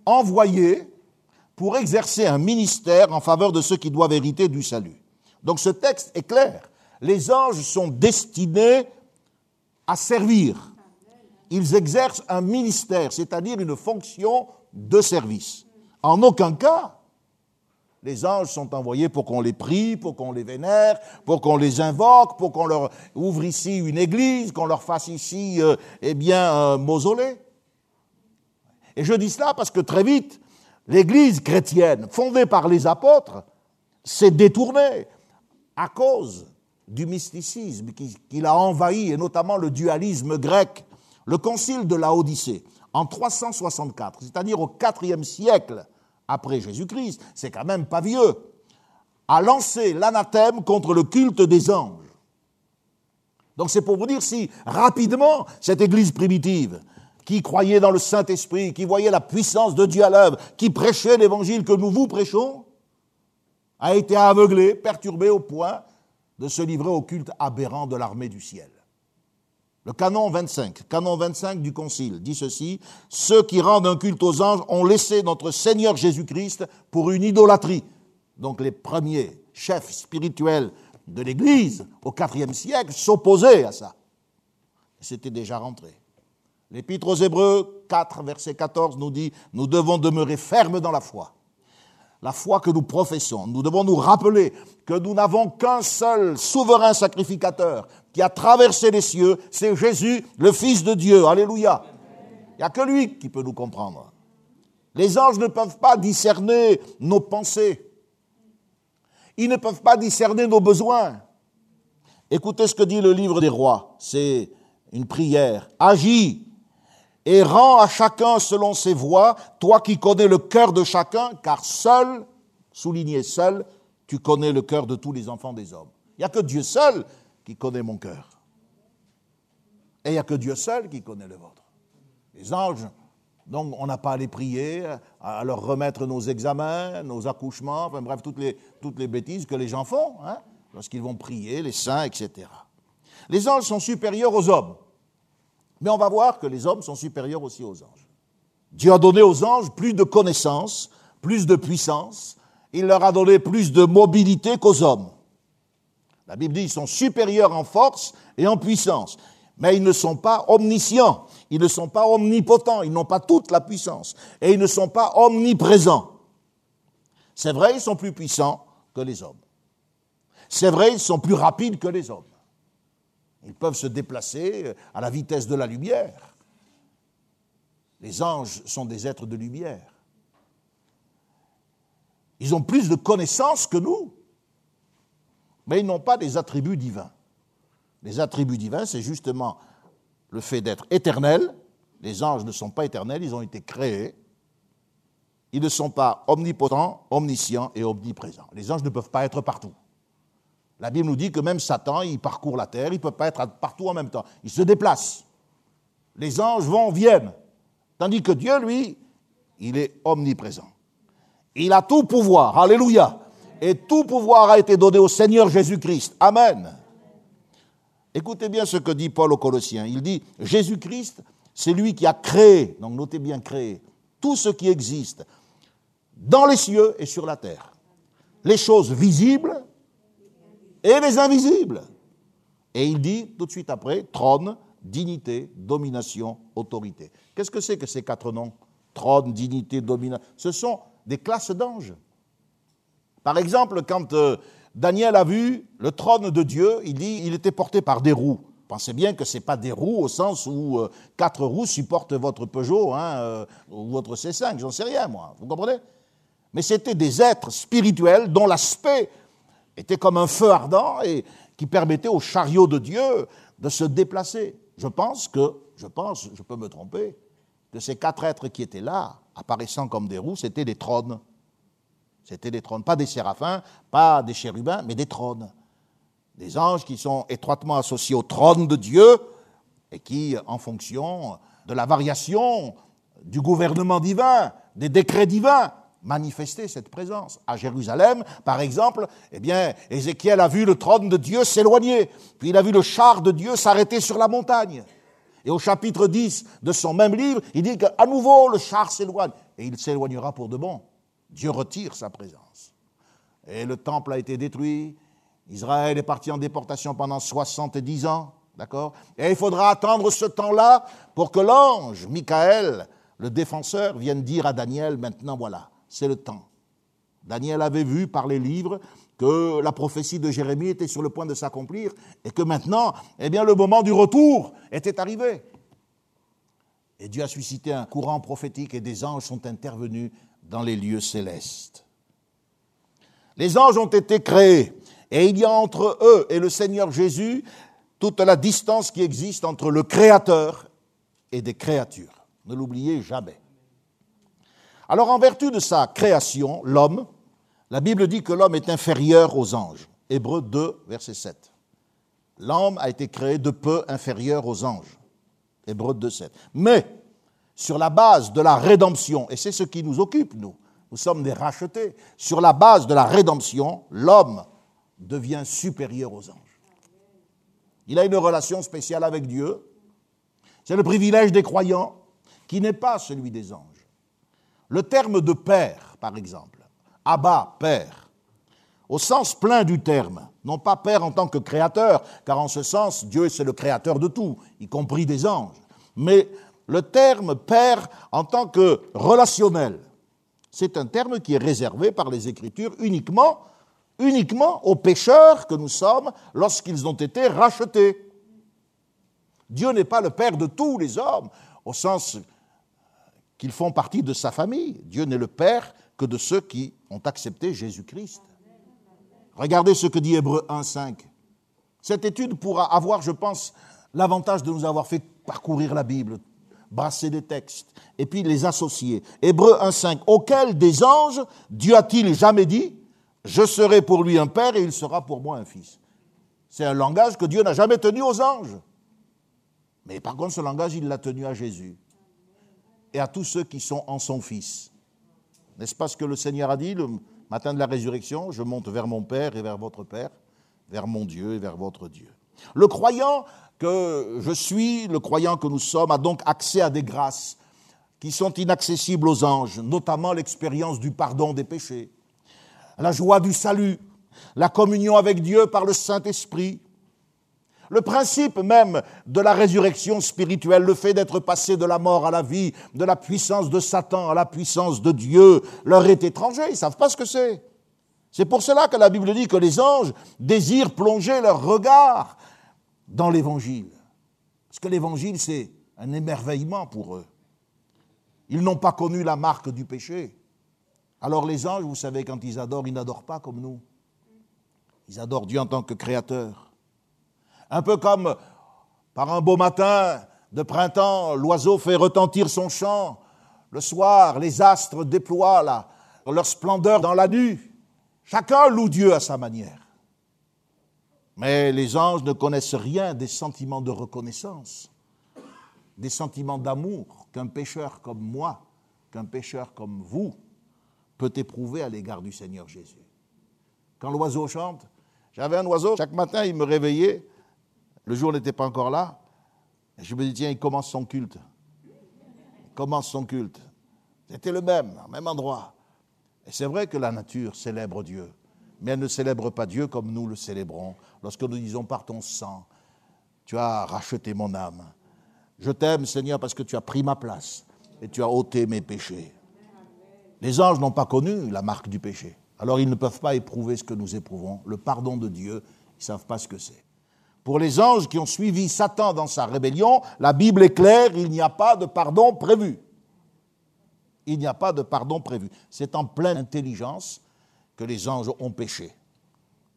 envoyés pour exercer un ministère en faveur de ceux qui doivent hériter du salut? Donc ce texte est clair. Les anges sont destinés à servir ils exercent un ministère, c'est-à-dire une fonction de service. En aucun cas, les anges sont envoyés pour qu'on les prie, pour qu'on les vénère, pour qu'on les invoque, pour qu'on leur ouvre ici une église, qu'on leur fasse ici, euh, eh un mausolée. Et je dis cela parce que très vite, l'église chrétienne, fondée par les apôtres, s'est détournée à cause du mysticisme qui, qui l'a envahi, et notamment le dualisme grec. Le concile de la Odyssée, en 364, c'est-à-dire au IVe siècle après Jésus-Christ, c'est quand même pas vieux, a lancé l'anathème contre le culte des anges. Donc c'est pour vous dire si rapidement cette Église primitive, qui croyait dans le Saint-Esprit, qui voyait la puissance de Dieu à l'œuvre, qui prêchait l'évangile que nous vous prêchons, a été aveuglée, perturbée au point de se livrer au culte aberrant de l'armée du ciel. Le canon 25, canon 25 du Concile dit ceci, ceux qui rendent un culte aux anges ont laissé notre Seigneur Jésus-Christ pour une idolâtrie. Donc les premiers chefs spirituels de l'Église au IVe siècle s'opposaient à ça. C'était déjà rentré. L'Épître aux Hébreux 4, verset 14 nous dit, nous devons demeurer fermes dans la foi la foi que nous professons. Nous devons nous rappeler que nous n'avons qu'un seul souverain sacrificateur qui a traversé les cieux, c'est Jésus, le Fils de Dieu. Alléluia. Il n'y a que lui qui peut nous comprendre. Les anges ne peuvent pas discerner nos pensées. Ils ne peuvent pas discerner nos besoins. Écoutez ce que dit le livre des rois. C'est une prière. Agis et rends à chacun selon ses voies, toi qui connais le cœur de chacun, car seul, souligné seul, tu connais le cœur de tous les enfants des hommes. Il n'y a que Dieu seul qui connaît mon cœur. Et il n'y a que Dieu seul qui connaît le vôtre. Les anges, donc on n'a pas à les prier, à leur remettre nos examens, nos accouchements, enfin bref, toutes les, bêtises que les gens font, hein, lorsqu'ils vont prier, les saints, etc. Les anges sont supérieurs aux hommes. Mais on va voir que les hommes sont supérieurs aussi aux anges. Dieu a donné aux anges plus de connaissances, plus de puissance, il leur a donné plus de mobilité qu'aux hommes. La Bible dit qu'ils sont supérieurs en force et en puissance, mais ils ne sont pas omniscients, ils ne sont pas omnipotents, ils n'ont pas toute la puissance, et ils ne sont pas omniprésents. C'est vrai, ils sont plus puissants que les hommes. C'est vrai, ils sont plus rapides que les hommes. Ils peuvent se déplacer à la vitesse de la lumière. Les anges sont des êtres de lumière. Ils ont plus de connaissances que nous, mais ils n'ont pas des attributs divins. Les attributs divins, c'est justement le fait d'être éternel. Les anges ne sont pas éternels, ils ont été créés. Ils ne sont pas omnipotents, omniscients et omniprésents. Les anges ne peuvent pas être partout. La Bible nous dit que même Satan, il parcourt la terre, il ne peut pas être partout en même temps. Il se déplace. Les anges vont, viennent. Tandis que Dieu, lui, il est omniprésent. Il a tout pouvoir. Alléluia. Et tout pouvoir a été donné au Seigneur Jésus-Christ. Amen. Écoutez bien ce que dit Paul aux Colossiens. Il dit, Jésus-Christ, c'est lui qui a créé, donc notez bien créé, tout ce qui existe dans les cieux et sur la terre. Les choses visibles et les invisibles. Et il dit tout de suite après, trône, dignité, domination, autorité. Qu'est-ce que c'est que ces quatre noms? Trône, dignité, domination. Ce sont des classes d'anges. Par exemple, quand euh, Daniel a vu le trône de Dieu, il dit il était porté par des roues. Pensez bien que ce n'est pas des roues au sens où euh, quatre roues supportent votre Peugeot hein, euh, ou votre C5, j'en sais rien moi, vous comprenez? Mais c'était des êtres spirituels dont l'aspect était comme un feu ardent et qui permettait au chariot de Dieu de se déplacer. Je pense que, je pense, je peux me tromper, que ces quatre êtres qui étaient là, apparaissant comme des roues, c'était des trônes. C'était des trônes, pas des séraphins, pas des chérubins, mais des trônes. Des anges qui sont étroitement associés au trône de Dieu et qui, en fonction de la variation du gouvernement divin, des décrets divins, manifester cette présence. À Jérusalem, par exemple, eh bien, Ézéchiel a vu le trône de Dieu s'éloigner, puis il a vu le char de Dieu s'arrêter sur la montagne. Et au chapitre 10 de son même livre, il dit qu'à nouveau le char s'éloigne, et il s'éloignera pour de bon. Dieu retire sa présence. Et le temple a été détruit, Israël est parti en déportation pendant 70 ans, d'accord? Et il faudra attendre ce temps-là pour que l'ange, Michael, le défenseur, vienne dire à Daniel, maintenant voilà, c'est le temps. Daniel avait vu par les livres que la prophétie de Jérémie était sur le point de s'accomplir et que maintenant, eh bien, le moment du retour était arrivé. Et Dieu a suscité un courant prophétique et des anges sont intervenus dans les lieux célestes. Les anges ont été créés Et il y a entre eux et le Seigneur Jésus toute la distance qui existe entre le Créateur et des créatures. Ne l'oubliez jamais. Alors en vertu de sa création, l'homme, la Bible dit que l'homme est inférieur aux anges. Hébreu 2, verset 7. L'homme a été créé de peu inférieur aux anges. Hébreu 2, 7. Mais, sur la base de la rédemption, et c'est ce qui nous occupe, nous, nous sommes des rachetés, sur la base de la rédemption, l'homme devient supérieur aux anges. Il a une relation spéciale avec Dieu. C'est le privilège des croyants qui n'est pas celui des anges. Le terme de père, par exemple, Abba, père, au sens plein du terme, non pas père en tant que créateur, car en ce sens, Dieu c'est le créateur de tout, y compris des anges, mais le terme père en tant que relationnel, c'est un terme qui est réservé par les Écritures uniquement, uniquement aux pécheurs que nous sommes lorsqu'ils ont été rachetés. Dieu n'est pas le père de tous les hommes, au sens qu'ils font partie de sa famille. Dieu n'est le père que de ceux qui ont accepté Jésus-Christ. Regardez ce que dit Hébreu 1.5. Cette étude pourra avoir, je pense, l'avantage de nous avoir fait parcourir la Bible, brasser des textes, et puis les associer. Hébreu 1.5. Auquel des anges Dieu a-t-il jamais dit Je serai pour lui un père et il sera pour moi un fils C'est un langage que Dieu n'a jamais tenu aux anges. Mais par contre, ce langage, il l'a tenu à Jésus et à tous ceux qui sont en son Fils. N'est-ce pas ce que le Seigneur a dit le matin de la résurrection? Je monte vers mon Père et vers votre Père, vers mon Dieu et vers votre Dieu. Le croyant que je suis, le croyant que nous sommes, a donc accès à des grâces qui sont inaccessibles aux anges, notamment l'expérience du pardon des péchés, la joie du salut, la communion avec Dieu par le Saint-Esprit, le principe même de la résurrection spirituelle, le fait d'être passé de la mort à la vie, de la puissance de Satan à la puissance de Dieu, leur est étranger, ils ne savent pas ce que c'est. C'est pour cela que la Bible dit que les anges désirent plonger leur regard dans l'Évangile. Parce que l'Évangile, c'est un émerveillement pour eux. Ils n'ont pas connu la marque du péché. Alors les anges, vous savez, quand ils adorent, ils n'adorent pas comme nous. Ils adorent Dieu en tant que créateur. Un peu comme par un beau matin de printemps, l'oiseau fait retentir son chant. Le soir, les astres déploient leur splendeur dans la nuit. Chacun loue Dieu à sa manière. Mais les anges ne connaissent rien des sentiments de reconnaissance, des sentiments d'amour qu'un pécheur comme moi, qu'un pécheur comme vous peut éprouver à l'égard du Seigneur Jésus. Quand l'oiseau chante, j'avais un oiseau, chaque matin il me réveillait, le jour n'était pas encore là. Et je me dis, tiens, il commence son culte. Il commence son culte. C'était le même, au même endroit. Et c'est vrai que la nature célèbre Dieu, mais elle ne célèbre pas Dieu comme nous le célébrons lorsque nous disons par ton sang, tu as racheté mon âme. Je t'aime, Seigneur, parce que tu as pris ma place et tu as ôté mes péchés. Les anges n'ont pas connu la marque du péché. Alors ils ne peuvent pas éprouver ce que nous éprouvons. Le pardon de Dieu, ils ne savent pas ce que c'est. Pour les anges qui ont suivi Satan dans sa rébellion, la Bible est claire, il n'y a pas de pardon prévu. Il n'y a pas de pardon prévu. C'est en pleine intelligence que les anges ont péché.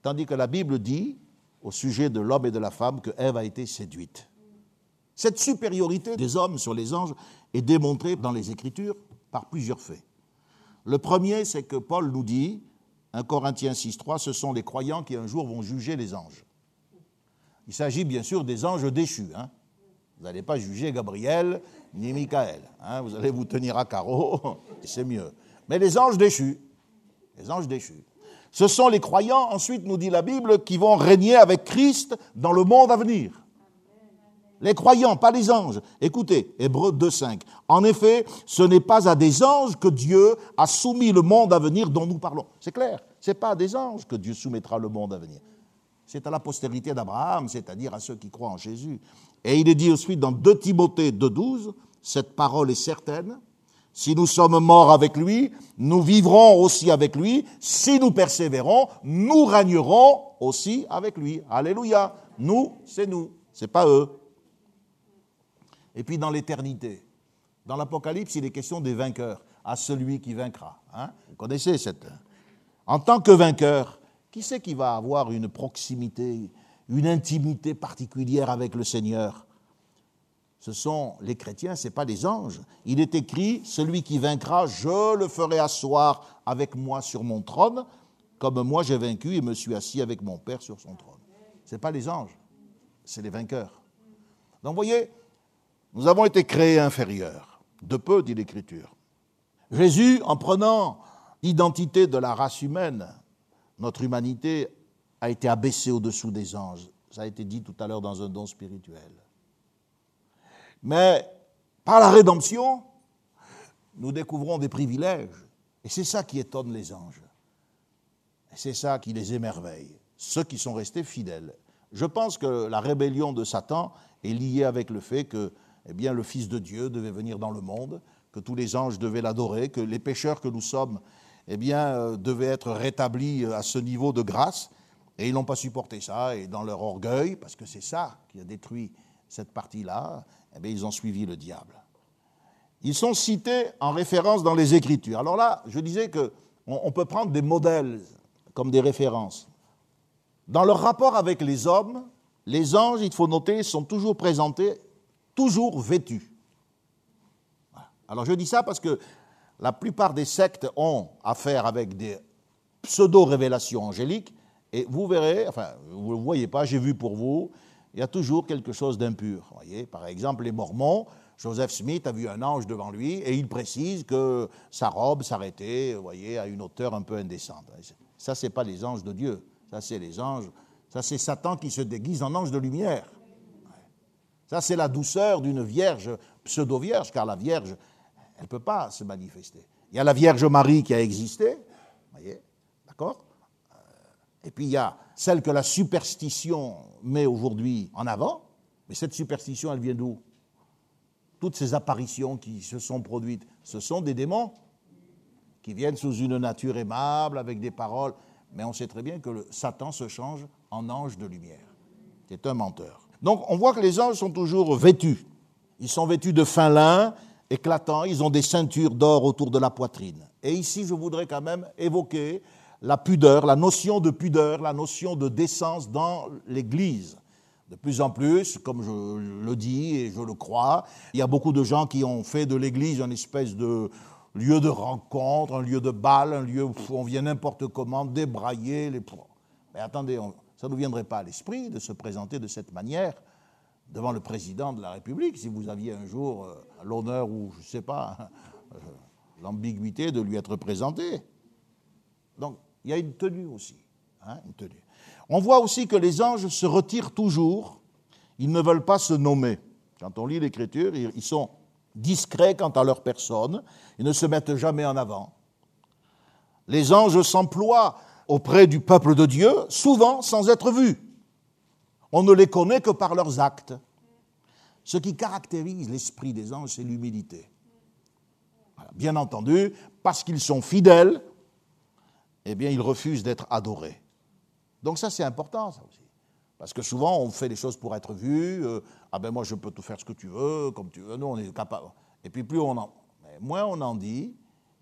Tandis que la Bible dit, au sujet de l'homme et de la femme, que Ève a été séduite. Cette supériorité des hommes sur les anges est démontrée dans les Écritures par plusieurs faits. Le premier, c'est que Paul nous dit, 1 Corinthiens 6.3, ce sont les croyants qui un jour vont juger les anges. Il s'agit bien sûr des anges déchus. Hein. Vous n'allez pas juger Gabriel ni Michael. Hein. Vous allez vous tenir à carreau, c'est mieux. Mais les anges déchus, les anges déchus. Ce sont les croyants, ensuite nous dit la Bible, qui vont régner avec Christ dans le monde à venir. Les croyants, pas les anges. Écoutez, Hébreu 2.5. En effet, ce n'est pas à des anges que Dieu a soumis le monde à venir dont nous parlons. C'est clair, ce n'est pas à des anges que Dieu soumettra le monde à venir c'est à la postérité d'Abraham, c'est-à-dire à ceux qui croient en Jésus. Et il est dit ensuite dans 2 Timothée 2.12, cette parole est certaine, si nous sommes morts avec lui, nous vivrons aussi avec lui, si nous persévérons, nous régnerons aussi avec lui. Alléluia. Nous, c'est nous, c'est pas eux. Et puis dans l'éternité, dans l'Apocalypse, il est question des vainqueurs, à celui qui vaincra. Hein Vous connaissez cette. En tant que vainqueur, Qui c'est qui va avoir une proximité, une intimité particulière avec le Seigneur? Ce sont les chrétiens, ce n'est pas les anges. Il est écrit, celui qui vaincra, je le ferai asseoir avec moi sur mon trône, comme moi j'ai vaincu et me suis assis avec mon Père sur son trône. Ce n'est pas les anges, c'est les vainqueurs. Donc vous voyez, nous avons été créés inférieurs. De peu, dit l'Écriture. Jésus, en prenant l'identité de la race humaine, notre humanité a été abaissée au-dessous des anges. Ça a été dit tout à l'heure dans un don spirituel. Mais par la rédemption, nous découvrons des privilèges. Et c'est ça qui étonne les anges. Et c'est ça qui les émerveille, ceux qui sont restés fidèles. Je pense que la rébellion de Satan est liée avec le fait que eh le Fils de Dieu devait venir dans le monde, que tous les anges devaient l'adorer, que les pécheurs que nous sommes eh bien, euh, devaient être rétablis à ce niveau de grâce. Et ils n'ont pas supporté ça, et dans leur orgueil, parce que c'est ça qui a détruit cette partie-là, eh ils ont suivi le diable. Ils sont cités en référence dans les Écritures. Alors là, je disais qu'on on peut prendre des modèles comme des références. Dans leur rapport avec les hommes, les anges, il faut noter, sont toujours présentés, toujours vêtus. Alors je dis ça parce que la plupart des sectes ont affaire avec des pseudo-révélations angéliques, et vous verrez, enfin, vous ne voyez pas, j'ai vu pour vous, il y a toujours quelque chose d'impur. Voyez, par exemple, les Mormons, Joseph Smith a vu un ange devant lui et il précise que sa robe s'arrêtait, voyez, à une hauteur un peu indécente. Ça, c'est pas les anges de Dieu. Ça, c'est les anges. Ça, c'est Satan qui se déguise en ange de lumière. Ça, c'est la douceur d'une vierge, pseudo-vierge, car la vierge, elle ne peut pas se manifester. Il y a la Vierge Marie qui a existé, voyez, d'accord Et puis il y a celle que la superstition met aujourd'hui en avant, mais cette superstition, elle vient d'où? Toutes ces apparitions qui se sont produites, ce sont des démons qui viennent sous une nature aimable, avec des paroles, mais on sait très bien que Satan se change en ange de lumière. C'est un menteur. Donc on voit que les anges sont toujours vêtus. Ils sont vêtus de fin lin, éclatants, ils ont des ceintures d'or autour de la poitrine. Et ici, je voudrais quand même évoquer la pudeur, la notion de pudeur, la notion de décence dans l'Église. De plus en plus, comme je le dis et je le crois, il y a beaucoup de gens qui ont fait de l'Église une espèce de lieu de rencontre, un lieu de bal, un lieu où on vient n'importe comment débrailler les... Mais attendez, ça ne nous viendrait pas à l'esprit de se présenter de cette manière devant le président de la République si vous aviez un jour euh, l'honneur ou, je ne sais pas, euh, l'ambiguïté de lui être présenté. Donc, il y a une tenue aussi. Hein. On voit aussi que les anges se retirent toujours, ils ne veulent pas se nommer. Quand on lit l'Écriture, ils sont discrets quant à leur personne, ils ne se mettent jamais en avant. Les anges s'emploient auprès du peuple de Dieu, souvent sans être vus. On ne les connaît que par leurs actes. Ce qui caractérise l'esprit des anges, c'est l'humilité. Bien entendu, parce qu'ils sont fidèles, eh bien, ils refusent d'être adorés. Donc ça, c'est important, ça aussi. Parce que souvent, on fait les choses pour être vu. Euh, ah ben moi, je peux tout faire ce que tu veux, comme tu veux. Nous, on est capable. Et puis, plus on en, moins on en dit,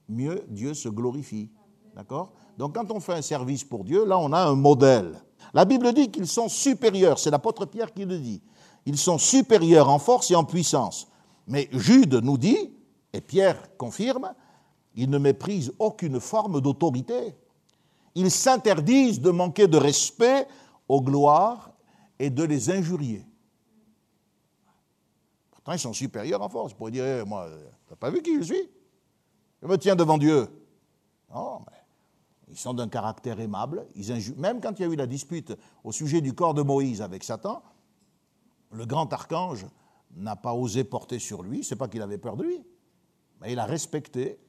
mieux Dieu se glorifie. D'accord? Donc, quand on fait un service pour Dieu, là, on a un modèle. La Bible dit qu'ils sont supérieurs. C'est l'apôtre Pierre qui le dit. Ils sont supérieurs en force et en puissance. Mais Jude nous dit, et Pierre confirme, ils ne méprisent aucune forme d'autorité ils s'interdisent de manquer de respect aux gloires et de les injurier. Pourtant, ils sont supérieurs en force. Ils pourraient dire, eh, moi, t'as pas vu qui je suis? Je me tiens devant Dieu. Non, mais ils sont d'un caractère aimable. Même quand il y a eu la dispute au sujet du corps de Moïse avec Satan, le grand archange n'a pas osé porter sur lui, c'est pas qu'il avait peur de lui, mais il a respecté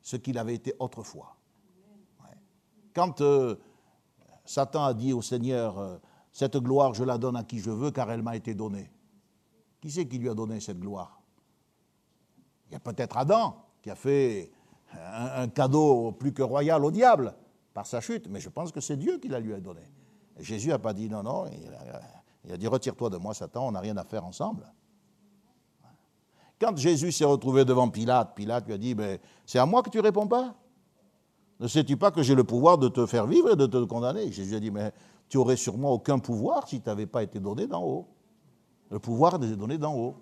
ce qu'il avait été autrefois. Quand euh, Satan a dit au Seigneur, euh, cette gloire, je la donne à qui je veux, car elle m'a été donnée. Qui c'est qui lui a donné cette gloire? Il y a peut-être Adam qui a fait un, cadeau plus que royal au diable par sa chute, mais je pense que c'est Dieu qui la lui a donné. Jésus n'a pas dit non, non, dit retire-toi de moi, Satan, on n'a rien à faire ensemble. Quand Jésus s'est retrouvé devant Pilate, Pilate lui a dit, c'est à moi que tu réponds pas Ne sais-tu pas que j'ai le pouvoir de te faire vivre et de te condamner? Jésus a dit, mais tu aurais sûrement aucun pouvoir si tu n'avais pas été donné d'en haut. Le pouvoir est donné d'en haut.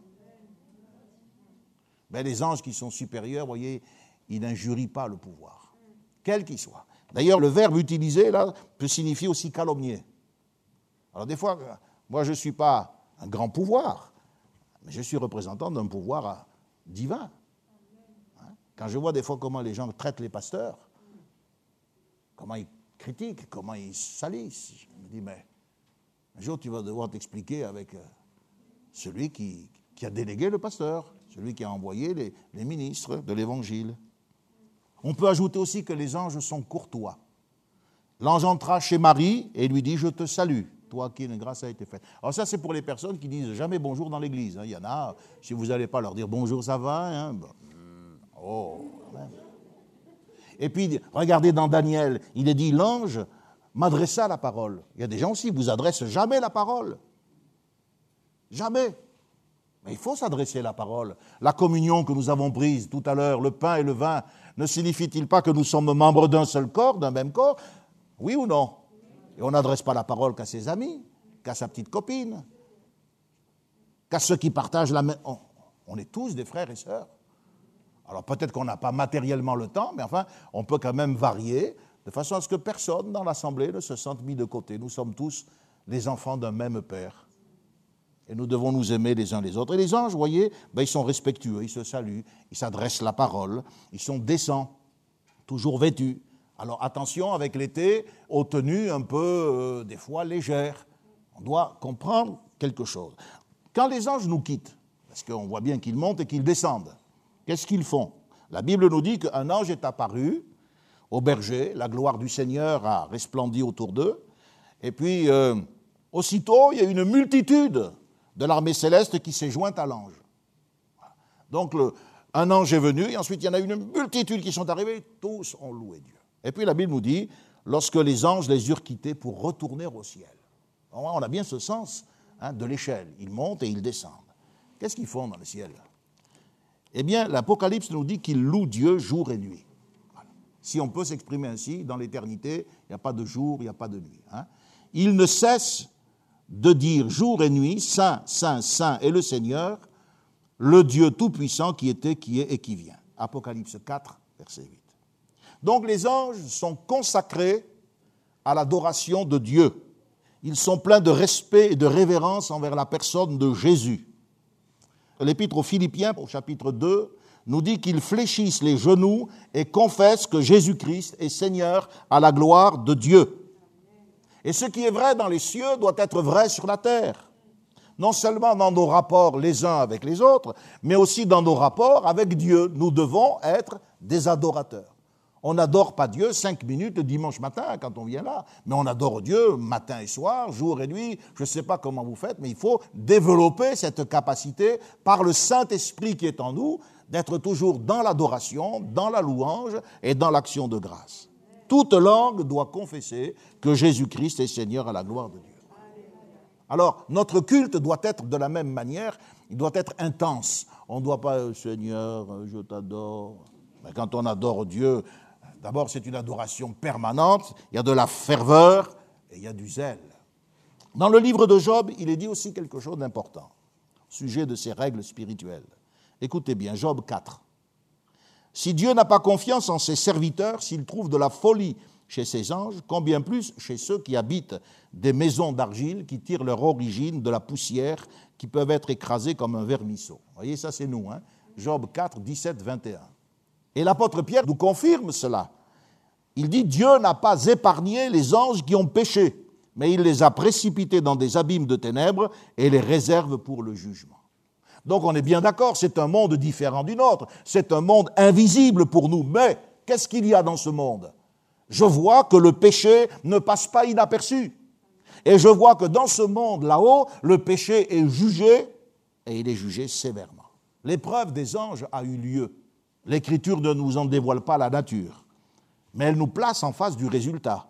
Mais les anges qui sont supérieurs, voyez, ils n'injurient pas le pouvoir, quel qu'il soit. D'ailleurs, le verbe utilisé là peut signifier aussi calomnier. Alors des fois, moi je ne suis pas un grand pouvoir, mais je suis représentant d'un pouvoir divin. Hein? Quand je vois des fois comment les gens traitent les pasteurs, comment ils critiquent, comment ils salissent, je me dis, mais un jour tu vas devoir t'expliquer avec euh, celui qui, a délégué le pasteur, celui qui a envoyé les, les ministres de l'Évangile. On peut ajouter aussi que les anges sont courtois. L'ange entra chez Marie et lui dit, je te salue toi qui une grâce a été faite. Alors ça, c'est pour les personnes qui disent jamais bonjour dans l'église. Hein. Il y en a, si vous n'allez pas leur dire bonjour, ça va. Hein, oh, Et puis, regardez dans Daniel, il est dit, l'ange m'adressa la parole. Il y a des gens aussi, vous adressent jamais la parole. Jamais. Mais il faut s'adresser la parole. La communion que nous avons prise tout à l'heure, le pain et le vin, ne signifie-t-il pas que nous sommes membres d'un seul corps, d'un même corps? Oui ou non? Et on n'adresse pas la parole qu'à ses amis, qu'à sa petite copine, qu'à ceux qui partagent la même. On, est tous des frères et sœurs. Alors peut-être qu'on n'a pas matériellement le temps, mais enfin, on peut quand même varier de façon à ce que personne dans l'Assemblée ne se sente mis de côté. Nous sommes tous les enfants d'un même Père. Et nous devons nous aimer les uns les autres. Et les anges, vous voyez, ben, ils sont respectueux, ils se saluent, ils s'adressent la parole, ils sont décents, toujours vêtus. Alors attention avec l'été aux tenues un peu, euh, des fois, légères. On doit comprendre quelque chose. Quand les anges nous quittent, parce qu'on voit bien qu'ils montent et qu'ils descendent, qu'est-ce qu'ils font? La Bible nous dit qu'un ange est apparu au berger, la gloire du Seigneur a resplendi autour d'eux, et puis euh, aussitôt il y a une multitude de l'armée céleste qui s'est jointe à l'ange. Donc un ange est venu, et ensuite il y en a une multitude qui sont arrivés, tous ont loué Dieu. Et puis la Bible nous dit, lorsque les anges les eurent quittés pour retourner au ciel. On a bien ce sens hein, de l'échelle. Ils montent et ils descendent. Qu'est-ce qu'ils font dans le ciel? Eh bien, l'Apocalypse nous dit qu'ils louent Dieu jour et nuit. Si on peut s'exprimer ainsi, dans l'éternité, il n'y a pas de jour, il n'y a pas de nuit. Hein. Ils ne cessent de dire jour et nuit, Saint, Saint, Saint est le Seigneur, le Dieu Tout-Puissant qui était, qui est et qui vient. Apocalypse 4, verset 8. Donc les anges sont consacrés à l'adoration de Dieu. Ils sont pleins de respect et de révérence envers la personne de Jésus. L'épître aux Philippiens, au chapitre 2, nous dit qu'ils fléchissent les genoux et confessent que Jésus-Christ est Seigneur à la gloire de Dieu. Et ce qui est vrai dans les cieux doit être vrai sur la terre. Non seulement dans nos rapports les uns avec les autres, mais aussi dans nos rapports avec Dieu. Nous devons être des adorateurs. On n'adore pas Dieu cinq minutes dimanche matin quand on vient là, mais on adore Dieu matin et soir, jour et nuit. Je ne sais pas comment vous faites, mais il faut développer cette capacité par le Saint-Esprit qui est en nous d'être toujours dans l'adoration, dans la louange et dans l'action de grâce. Toute langue doit confesser que Jésus-Christ est Seigneur à la gloire de Dieu. Alors, notre culte doit être de la même manière, il doit être intense. On ne doit pas, Seigneur, je t'adore. Mais quand on adore Dieu, D'abord, c'est une adoration permanente, il y a de la ferveur et il y a du zèle. Dans le livre de Job, il est dit aussi quelque chose d'important, sujet de ces règles spirituelles. Écoutez bien, Job 4. Si Dieu n'a pas confiance en ses serviteurs, s'il trouve de la folie chez ses anges, combien plus chez ceux qui habitent des maisons d'argile qui tirent leur origine de la poussière, qui peuvent être écrasés comme un vermisseau. Vous voyez, ça c'est nous, hein Job 4, 17, 21. Et l'apôtre Pierre nous confirme cela. Il dit Dieu n'a pas épargné les anges qui ont péché, mais il les a précipités dans des abîmes de ténèbres et les réserve pour le jugement. Donc on est bien d'accord, c'est un monde différent du nôtre, c'est un monde invisible pour nous, mais qu'est-ce qu'il y a dans ce monde? Je vois que le péché ne passe pas inaperçu. Et je vois que dans ce monde là-haut, le péché est jugé, et il est jugé sévèrement. L'épreuve des anges a eu lieu. L'Écriture ne nous en dévoile pas la nature, mais elle nous place en face du résultat.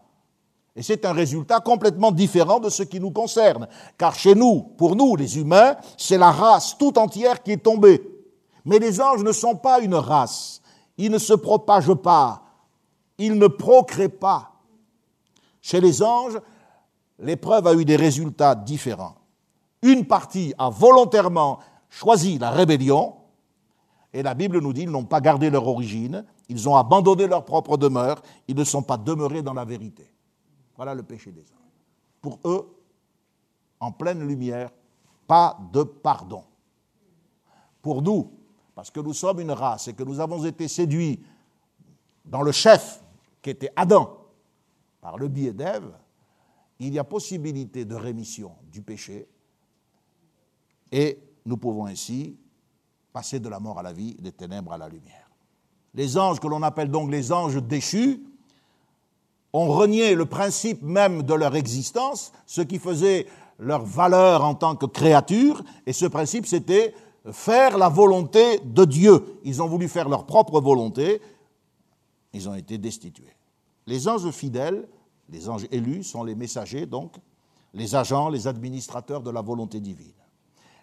Et c'est un résultat complètement différent de ce qui nous concerne, car chez nous, pour nous les humains, c'est la race tout entière qui est tombée. Mais les anges ne sont pas une race, ils ne se propagent pas, Ils ne procréent pas. Chez les anges, l'épreuve a eu des résultats différents. Une partie a volontairement choisi la rébellion, et la Bible nous dit qu'ils n'ont pas gardé leur origine, ils ont abandonné leur propre demeure, ils ne sont pas demeurés dans la vérité. Voilà le péché des anges. Pour eux, en pleine lumière, pas de pardon. Pour nous, parce que nous sommes une race et que nous avons été séduits dans le chef qui était Adam par le biais d'Ève, il y a possibilité de rémission du péché et nous pouvons ainsi passer de la mort à la vie, des ténèbres à la lumière. Les anges, que l'on appelle donc les anges déchus, ont renié le principe même de leur existence, ce qui faisait leur valeur en tant que créature, et ce principe c'était faire la volonté de Dieu. Ils ont voulu faire leur propre volonté, ils ont été destitués. Les anges fidèles, les anges élus, sont les messagers, donc, les agents, les administrateurs de la volonté divine.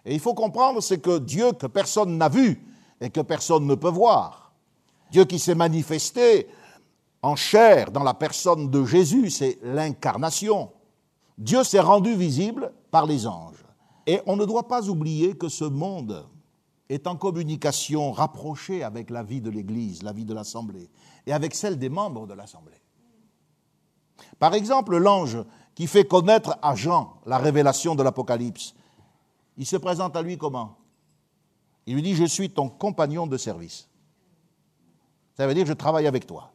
Et il faut comprendre, c'est que Dieu que personne n'a vu et que personne ne peut voir, Dieu qui s'est manifesté en chair dans la personne de Jésus, c'est l'incarnation. Dieu s'est rendu visible par les anges. Et on ne doit pas oublier que ce monde est en communication rapprochée avec la vie de l'Église, la vie de l'Assemblée, et avec celle des membres de l'Assemblée. Par exemple, l'ange qui fait connaître à Jean la révélation de l'Apocalypse, il se présente à lui comment? Il lui dit, je suis ton compagnon de service. Ça veut dire, je travaille avec toi.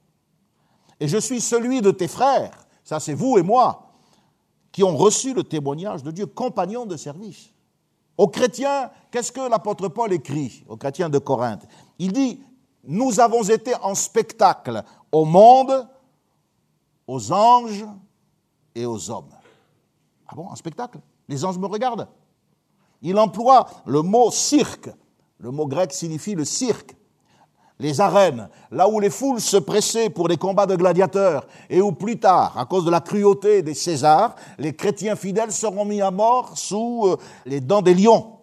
Et je suis celui de tes frères, ça c'est vous et moi, qui ont reçu le témoignage de Dieu, compagnon de service. Aux chrétiens, qu'est-ce que l'apôtre Paul écrit aux chrétiens de Corinthe? Il dit, nous avons été en spectacle au monde, aux anges et aux hommes. Ah bon, en spectacle? Les anges me regardent il emploie le mot cirque. Le mot grec signifie le cirque. Les arènes, là où les foules se pressaient pour les combats de gladiateurs et où plus tard, à cause de la cruauté des Césars, les chrétiens fidèles seront mis à mort sous euh, les dents des lions.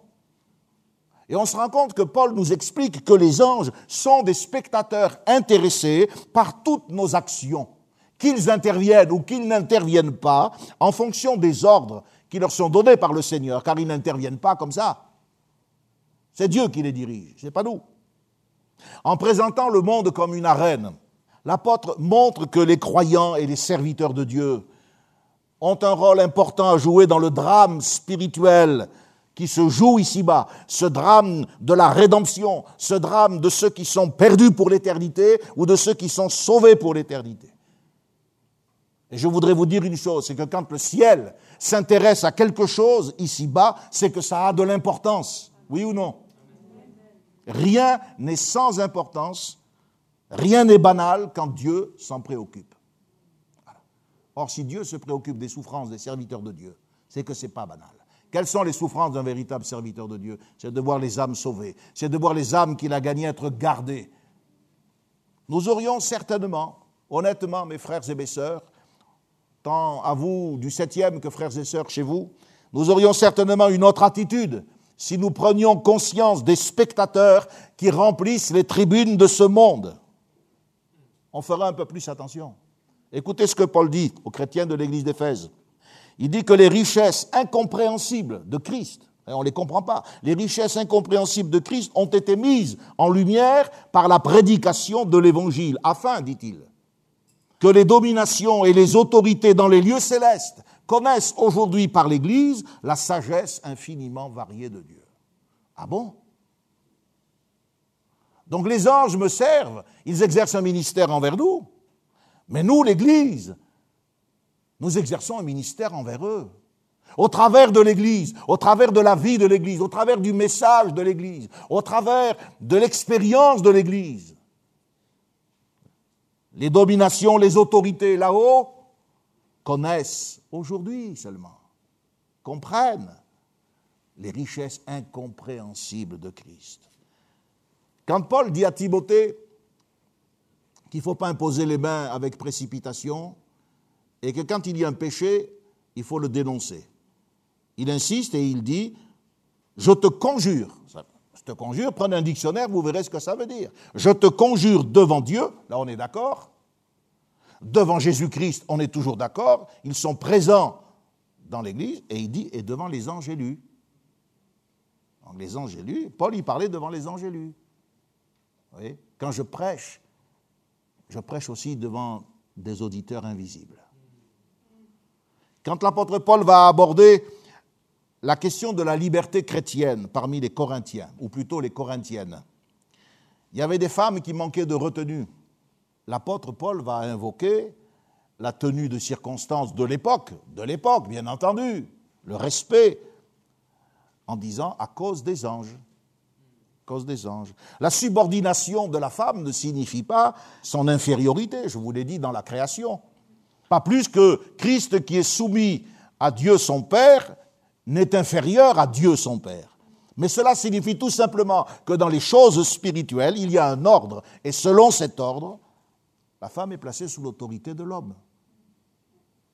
Et on se rend compte que Paul nous explique que les anges sont des spectateurs intéressés par toutes nos actions, qu'ils interviennent ou qu'ils n'interviennent pas, en fonction des ordres qui leur sont donnés par le Seigneur, car ils n'interviennent pas comme ça. C'est Dieu qui les dirige, c'est pas nous. En présentant le monde comme une arène, l'apôtre montre que les croyants et les serviteurs de Dieu ont un rôle important à jouer dans le drame spirituel qui se joue ici-bas, ce drame de la rédemption, ce drame de ceux qui sont perdus pour l'éternité ou de ceux qui sont sauvés pour l'éternité. Et je voudrais vous dire une chose, c'est que quand le ciel s'intéresse à quelque chose ici-bas, c'est que ça a de l'importance. Oui ou non? Rien n'est sans importance, rien n'est banal quand Dieu s'en préoccupe. Or, si Dieu se préoccupe des souffrances des serviteurs de Dieu, c'est que ce n'est pas banal. Quelles sont les souffrances d'un véritable serviteur de Dieu? C'est de voir les âmes sauvées, c'est de voir les âmes qu'il a gagnées être gardées. Nous aurions certainement, honnêtement, mes frères et mes sœurs, tant à vous du septième que frères et sœurs chez vous, nous aurions certainement une autre attitude si nous prenions conscience des spectateurs qui remplissent les tribunes de ce monde. On fera un peu plus attention. Écoutez ce que Paul dit aux chrétiens de l'église d'Éphèse. Il dit que les richesses incompréhensibles de Christ, on ne les comprend pas, les richesses incompréhensibles de Christ ont été mises en lumière par la prédication de l'Évangile, afin, dit-il, que les dominations et les autorités dans les lieux célestes connaissent aujourd'hui par l'Église la sagesse infiniment variée de Dieu. Ah bon? Donc les anges me servent, ils exercent un ministère envers nous, mais nous, l'Église, nous exerçons un ministère envers eux. Au travers de l'Église, au travers de la vie de l'Église, au travers du message de l'Église, au travers de l'expérience de l'Église les dominations, les autorités là-haut connaissent aujourd'hui seulement, comprennent les richesses incompréhensibles de Christ. Quand Paul dit à Timothée qu'il ne faut pas imposer les mains avec précipitation et que quand il y a un péché, il faut le dénoncer. Il insiste et il dit, je te conjure, je te conjure, prenez un dictionnaire, vous verrez ce que ça veut dire. Je te conjure devant Dieu, là on est d'accord, devant Jésus-Christ, on est toujours d'accord, ils sont présents dans l'Église, et il dit, et devant les anges élus. Donc les anges élus, Paul, il parlait devant les anges élus. Quand je prêche, je prêche aussi devant des auditeurs invisibles. Quand l'apôtre Paul va aborder la question de la liberté chrétienne parmi les Corinthiens, ou plutôt les Corinthiennes, il y avait des femmes qui manquaient de retenue. L'apôtre Paul va invoquer la tenue de circonstances de l'époque, de l'époque bien entendu, le respect, en disant à cause des anges. cause des anges. La subordination de la femme ne signifie pas son infériorité, je vous l'ai dit dans la création. Pas plus que Christ qui est soumis à Dieu son Père n'est inférieur à Dieu son Père. Mais cela signifie tout simplement que dans les choses spirituelles, il y a un ordre, et selon cet ordre, la femme est placée sous l'autorité de l'homme.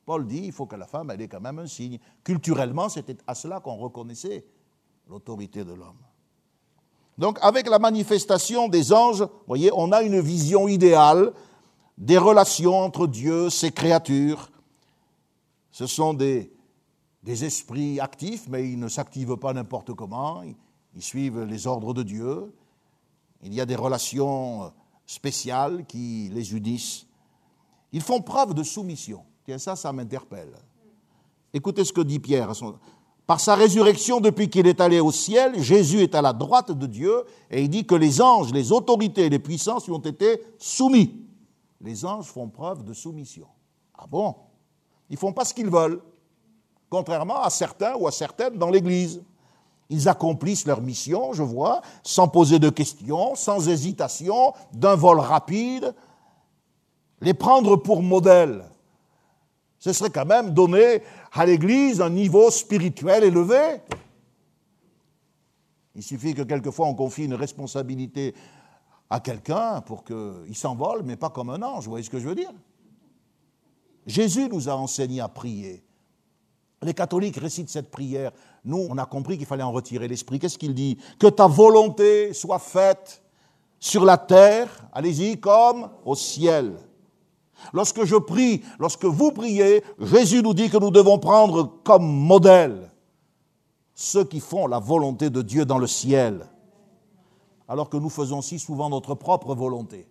Paul dit il faut que la femme ait quand même un signe. Culturellement, c'était à cela qu'on reconnaissait l'autorité de l'homme. Donc, avec la manifestation des anges, voyez, on a une vision idéale des relations entre Dieu, ses créatures. Ce sont des, des esprits actifs, mais ils ne s'activent pas n'importe comment, ils suivent les ordres de Dieu. Il y a des relations spéciales qui les unissent. Ils font preuve de soumission. Tiens, ça, ça m'interpelle. Écoutez ce que dit Pierre. Par sa résurrection, depuis qu'il est allé au ciel, Jésus est à la droite de Dieu et il dit que les anges, les autorités les puissances lui ont été soumis. Les anges font preuve de soumission. Ah bon? Ils font pas ce qu'ils veulent contrairement à certains ou à certaines dans l'Église. Ils accomplissent leur mission, je vois, sans poser de questions, sans hésitation, d'un vol rapide. Les prendre pour modèle, ce serait quand même donner à l'Église un niveau spirituel élevé. Il suffit que quelquefois on confie une responsabilité à quelqu'un pour qu'il s'envole, mais pas comme un ange, vous voyez ce que je veux dire? Jésus nous a enseigné à prier. Les catholiques récitent cette prière. Nous, on a compris qu'il fallait en retirer l'esprit. Qu'est-ce qu'il dit Que ta volonté soit faite sur la terre, allez-y, comme au ciel. Lorsque je prie, lorsque vous priez, Jésus nous dit que nous devons prendre comme modèle ceux qui font la volonté de Dieu dans le ciel, alors que nous faisons si souvent notre propre volonté.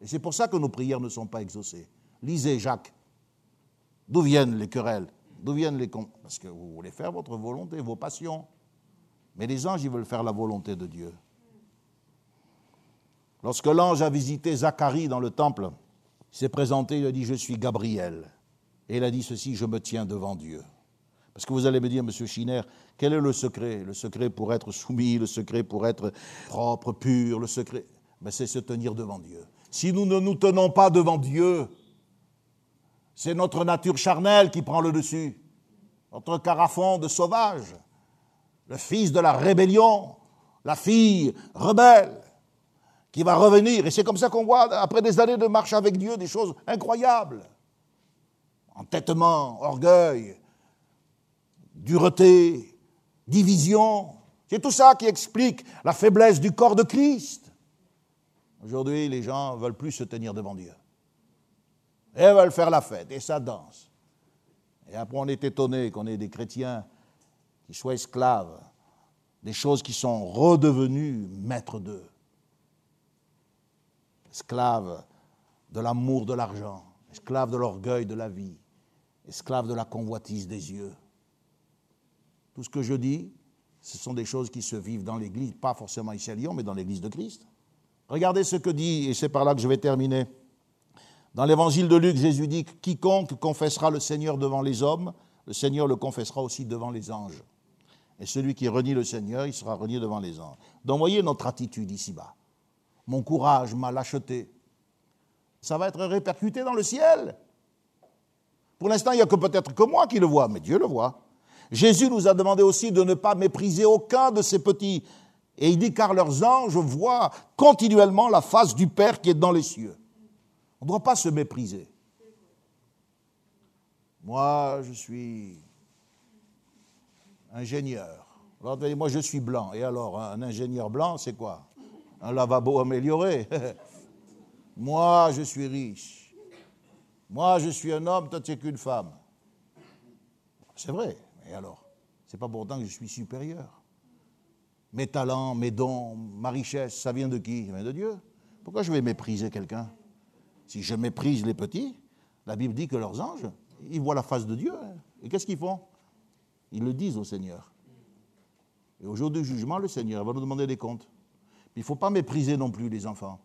Et c'est pour ça que nos prières ne sont pas exaucées. Lisez Jacques. D'où viennent les querelles? D'où viennent les... Parce que vous voulez faire votre volonté, vos passions. Mais les anges, ils veulent faire la volonté de Dieu. Lorsque l'ange a visité Zacharie dans le temple, il s'est présenté, il a dit, je suis Gabriel. Et il a dit ceci, je me tiens devant Dieu. Parce que vous allez me dire, Monsieur Schiner, quel est le secret? Le secret pour être soumis, le secret pour être propre, pur, le secret, ben, c'est se tenir devant Dieu. Si nous ne nous tenons pas devant Dieu, c'est notre nature charnelle qui prend le dessus. Notre carafon de sauvage, le fils de la rébellion, la fille rebelle, qui va revenir. Et c'est comme ça qu'on voit, après des années de marche avec Dieu, des choses incroyables. Entêtement, orgueil, dureté, division. C'est tout ça qui explique la faiblesse du corps de Christ. Aujourd'hui, les gens ne veulent plus se tenir devant Dieu. Et elles veulent faire la fête, et ça danse. Et après, on est étonné qu'on ait des chrétiens qui soient esclaves des choses qui sont redevenues maîtres d'eux. Esclaves de l'amour de l'argent, esclaves de l'orgueil de la vie, esclaves de la convoitise des yeux. Tout ce que je dis, ce sont des choses qui se vivent dans l'Église, pas forcément ici à Lyon, mais dans l'Église de Christ. Regardez ce que dit, et c'est par là que je vais terminer, dans l'évangile de Luc, Jésus dit Quiconque confessera le Seigneur devant les hommes, le Seigneur le confessera aussi devant les anges. Et celui qui renie le Seigneur, il sera renié devant les anges. Donc voyez notre attitude ici-bas. Mon courage, ma lâcheté, ça va être répercuté dans le ciel. Pour l'instant, il n'y a que peut-être que moi qui le vois, mais Dieu le voit. Jésus nous a demandé aussi de ne pas mépriser aucun de ses petits. Et il dit, car leurs anges voient continuellement la face du Père qui est dans les cieux. On ne doit pas se mépriser. Moi, je suis ingénieur. moi, je suis blanc. Et alors, un ingénieur blanc, c'est quoi? Un lavabo amélioré? moi, je suis riche. Moi, je suis un homme, toi, tu n'es qu'une femme. C'est vrai, mais alors? C'est pas pour autant que je suis supérieur. Mes talents, mes dons, ma richesse, ça vient de qui? Ça vient de Dieu. Pourquoi je vais mépriser quelqu'un? Si je méprise les petits, la Bible dit que leurs anges, ils voient la face de Dieu. Hein. Et qu'est-ce qu'ils font? Ils le disent au Seigneur. Et au jour du jugement, le Seigneur va nous demander des comptes. il ne faut pas mépriser non plus les enfants.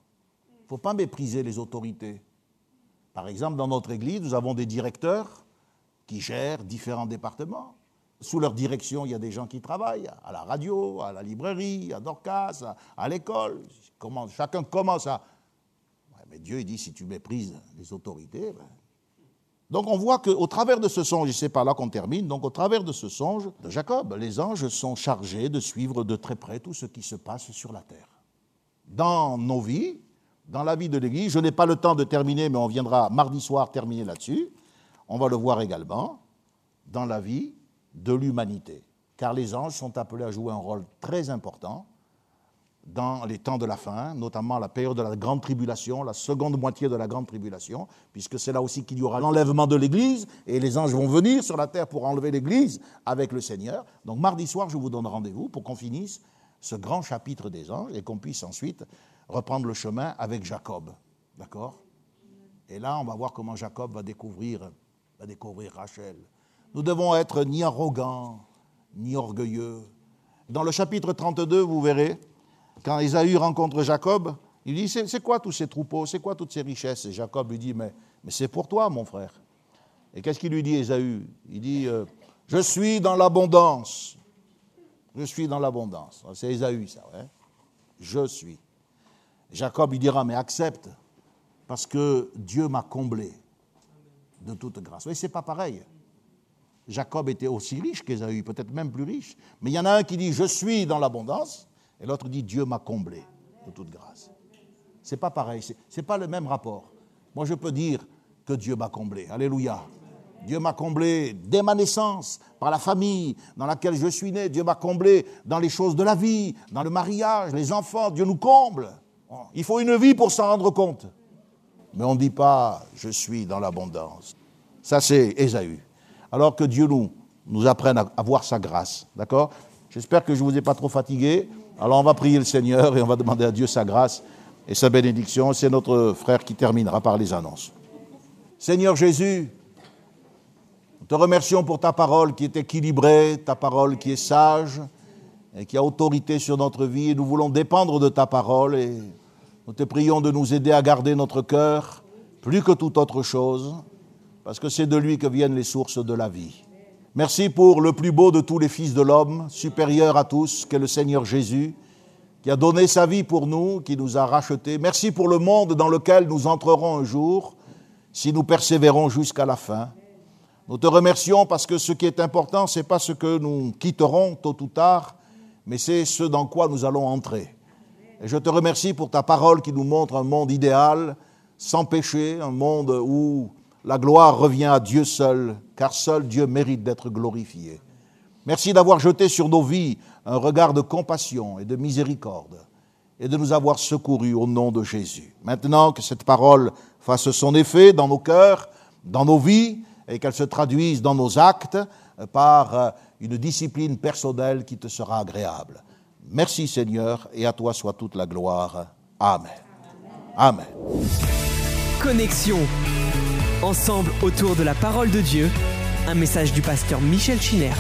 Il ne faut pas mépriser les autorités. Par exemple, dans notre Église, nous avons des directeurs qui gèrent différents départements. Sous leur direction, il y a des gens qui travaillent à la radio, à la librairie, à Dorcas, à, l'école. Chacun commence à... mais Dieu, dit, si tu méprises les autorités, ben, donc on voit qu'au travers de ce songe, et c'est par là qu'on termine, donc au travers de ce songe de Jacob, les anges sont chargés de suivre de très près tout ce qui se passe sur la terre. Dans nos vies, dans la vie de l'Église, je n'ai pas le temps de terminer, mais on viendra mardi soir terminer là-dessus, on va le voir également, dans la vie de l'humanité. Car les anges sont appelés à jouer un rôle très important dans les temps de la fin, notamment la période de la grande tribulation, la seconde moitié de la grande tribulation, puisque c'est là aussi qu'il y aura l'enlèvement de l'Église, et les anges vont venir sur la terre pour enlever l'Église avec le Seigneur. Donc mardi soir, je vous donne rendez-vous pour qu'on finisse ce grand chapitre des anges et qu'on puisse ensuite reprendre le chemin avec Jacob. D'accord? Et là, on va voir comment Jacob va découvrir, va découvrir Rachel. Nous devons être ni arrogants, ni orgueilleux. Dans le chapitre 32, vous verrez, quand Esaü rencontre Jacob, il dit C'est quoi tous ces troupeaux? C'est quoi toutes ces richesses? Et Jacob lui dit Mais, c'est pour toi, mon frère. Et qu'est-ce qu'il lui dit, Esaü? Il dit euh, Je suis dans l'abondance. Je suis dans l'abondance. C'est Esaü, ça, ouais. Je suis. Jacob lui dira Mais accepte, parce que Dieu m'a comblé de toute grâce. Oui, c'est pas pareil. Jacob était aussi riche qu'Esaü, peut-être même plus riche. Mais il y en a un qui dit Je suis dans l'abondance. Et l'autre dit Dieu m'a comblé de toute grâce. C'est pas pareil, c'est pas le même rapport. Moi, je peux dire que Dieu m'a comblé. Alléluia. Dieu m'a comblé dès ma naissance, par la famille dans laquelle je suis né. Dieu m'a comblé dans les choses de la vie, dans le mariage, les enfants. Dieu nous comble. Il faut une vie pour s'en rendre compte. Mais on ne dit pas je suis dans l'abondance. Ça, c'est Ésaü. Alors que Dieu nous, nous apprenne à, à voir sa grâce. D'accord? J'espère que je ne vous ai pas trop fatigué. Alors on va prier le Seigneur et on va demander à Dieu sa grâce et sa bénédiction. C'est notre frère qui terminera par les annonces. Seigneur Jésus, nous te remercions pour ta parole qui est équilibrée, ta parole qui est sage et qui a autorité sur notre vie. Et nous voulons dépendre de ta parole et nous te prions de nous aider à garder notre cœur plus que toute autre chose, parce que c'est de lui que viennent les sources de la vie. Merci pour le plus beau de tous les fils de l'homme, supérieur à tous, qu'est le Seigneur Jésus, qui a donné sa vie pour nous, qui nous a rachetés. Merci pour le monde dans lequel nous entrerons un jour, si nous persévérons jusqu'à la fin. Nous te remercions parce que ce qui est important, ce n'est pas ce que nous quitterons tôt ou tard, mais c'est ce dans quoi nous allons entrer. Et je te remercie pour ta parole qui nous montre un monde idéal, sans péché, un monde où la gloire revient à Dieu seul, car seul Dieu mérite d'être glorifié. Merci d'avoir jeté sur nos vies un regard de compassion et de miséricorde et de nous avoir secourus au nom de Jésus. Maintenant que cette parole fasse son effet dans nos cœurs, dans nos vies, et qu'elle se traduise dans nos actes par euh, une discipline personnelle qui te sera agréable. Merci Seigneur, et à toi soit toute la gloire. Amen. Amen. Connexion ensemble autour de la parole de Dieu, un message du pasteur Michel Chiner.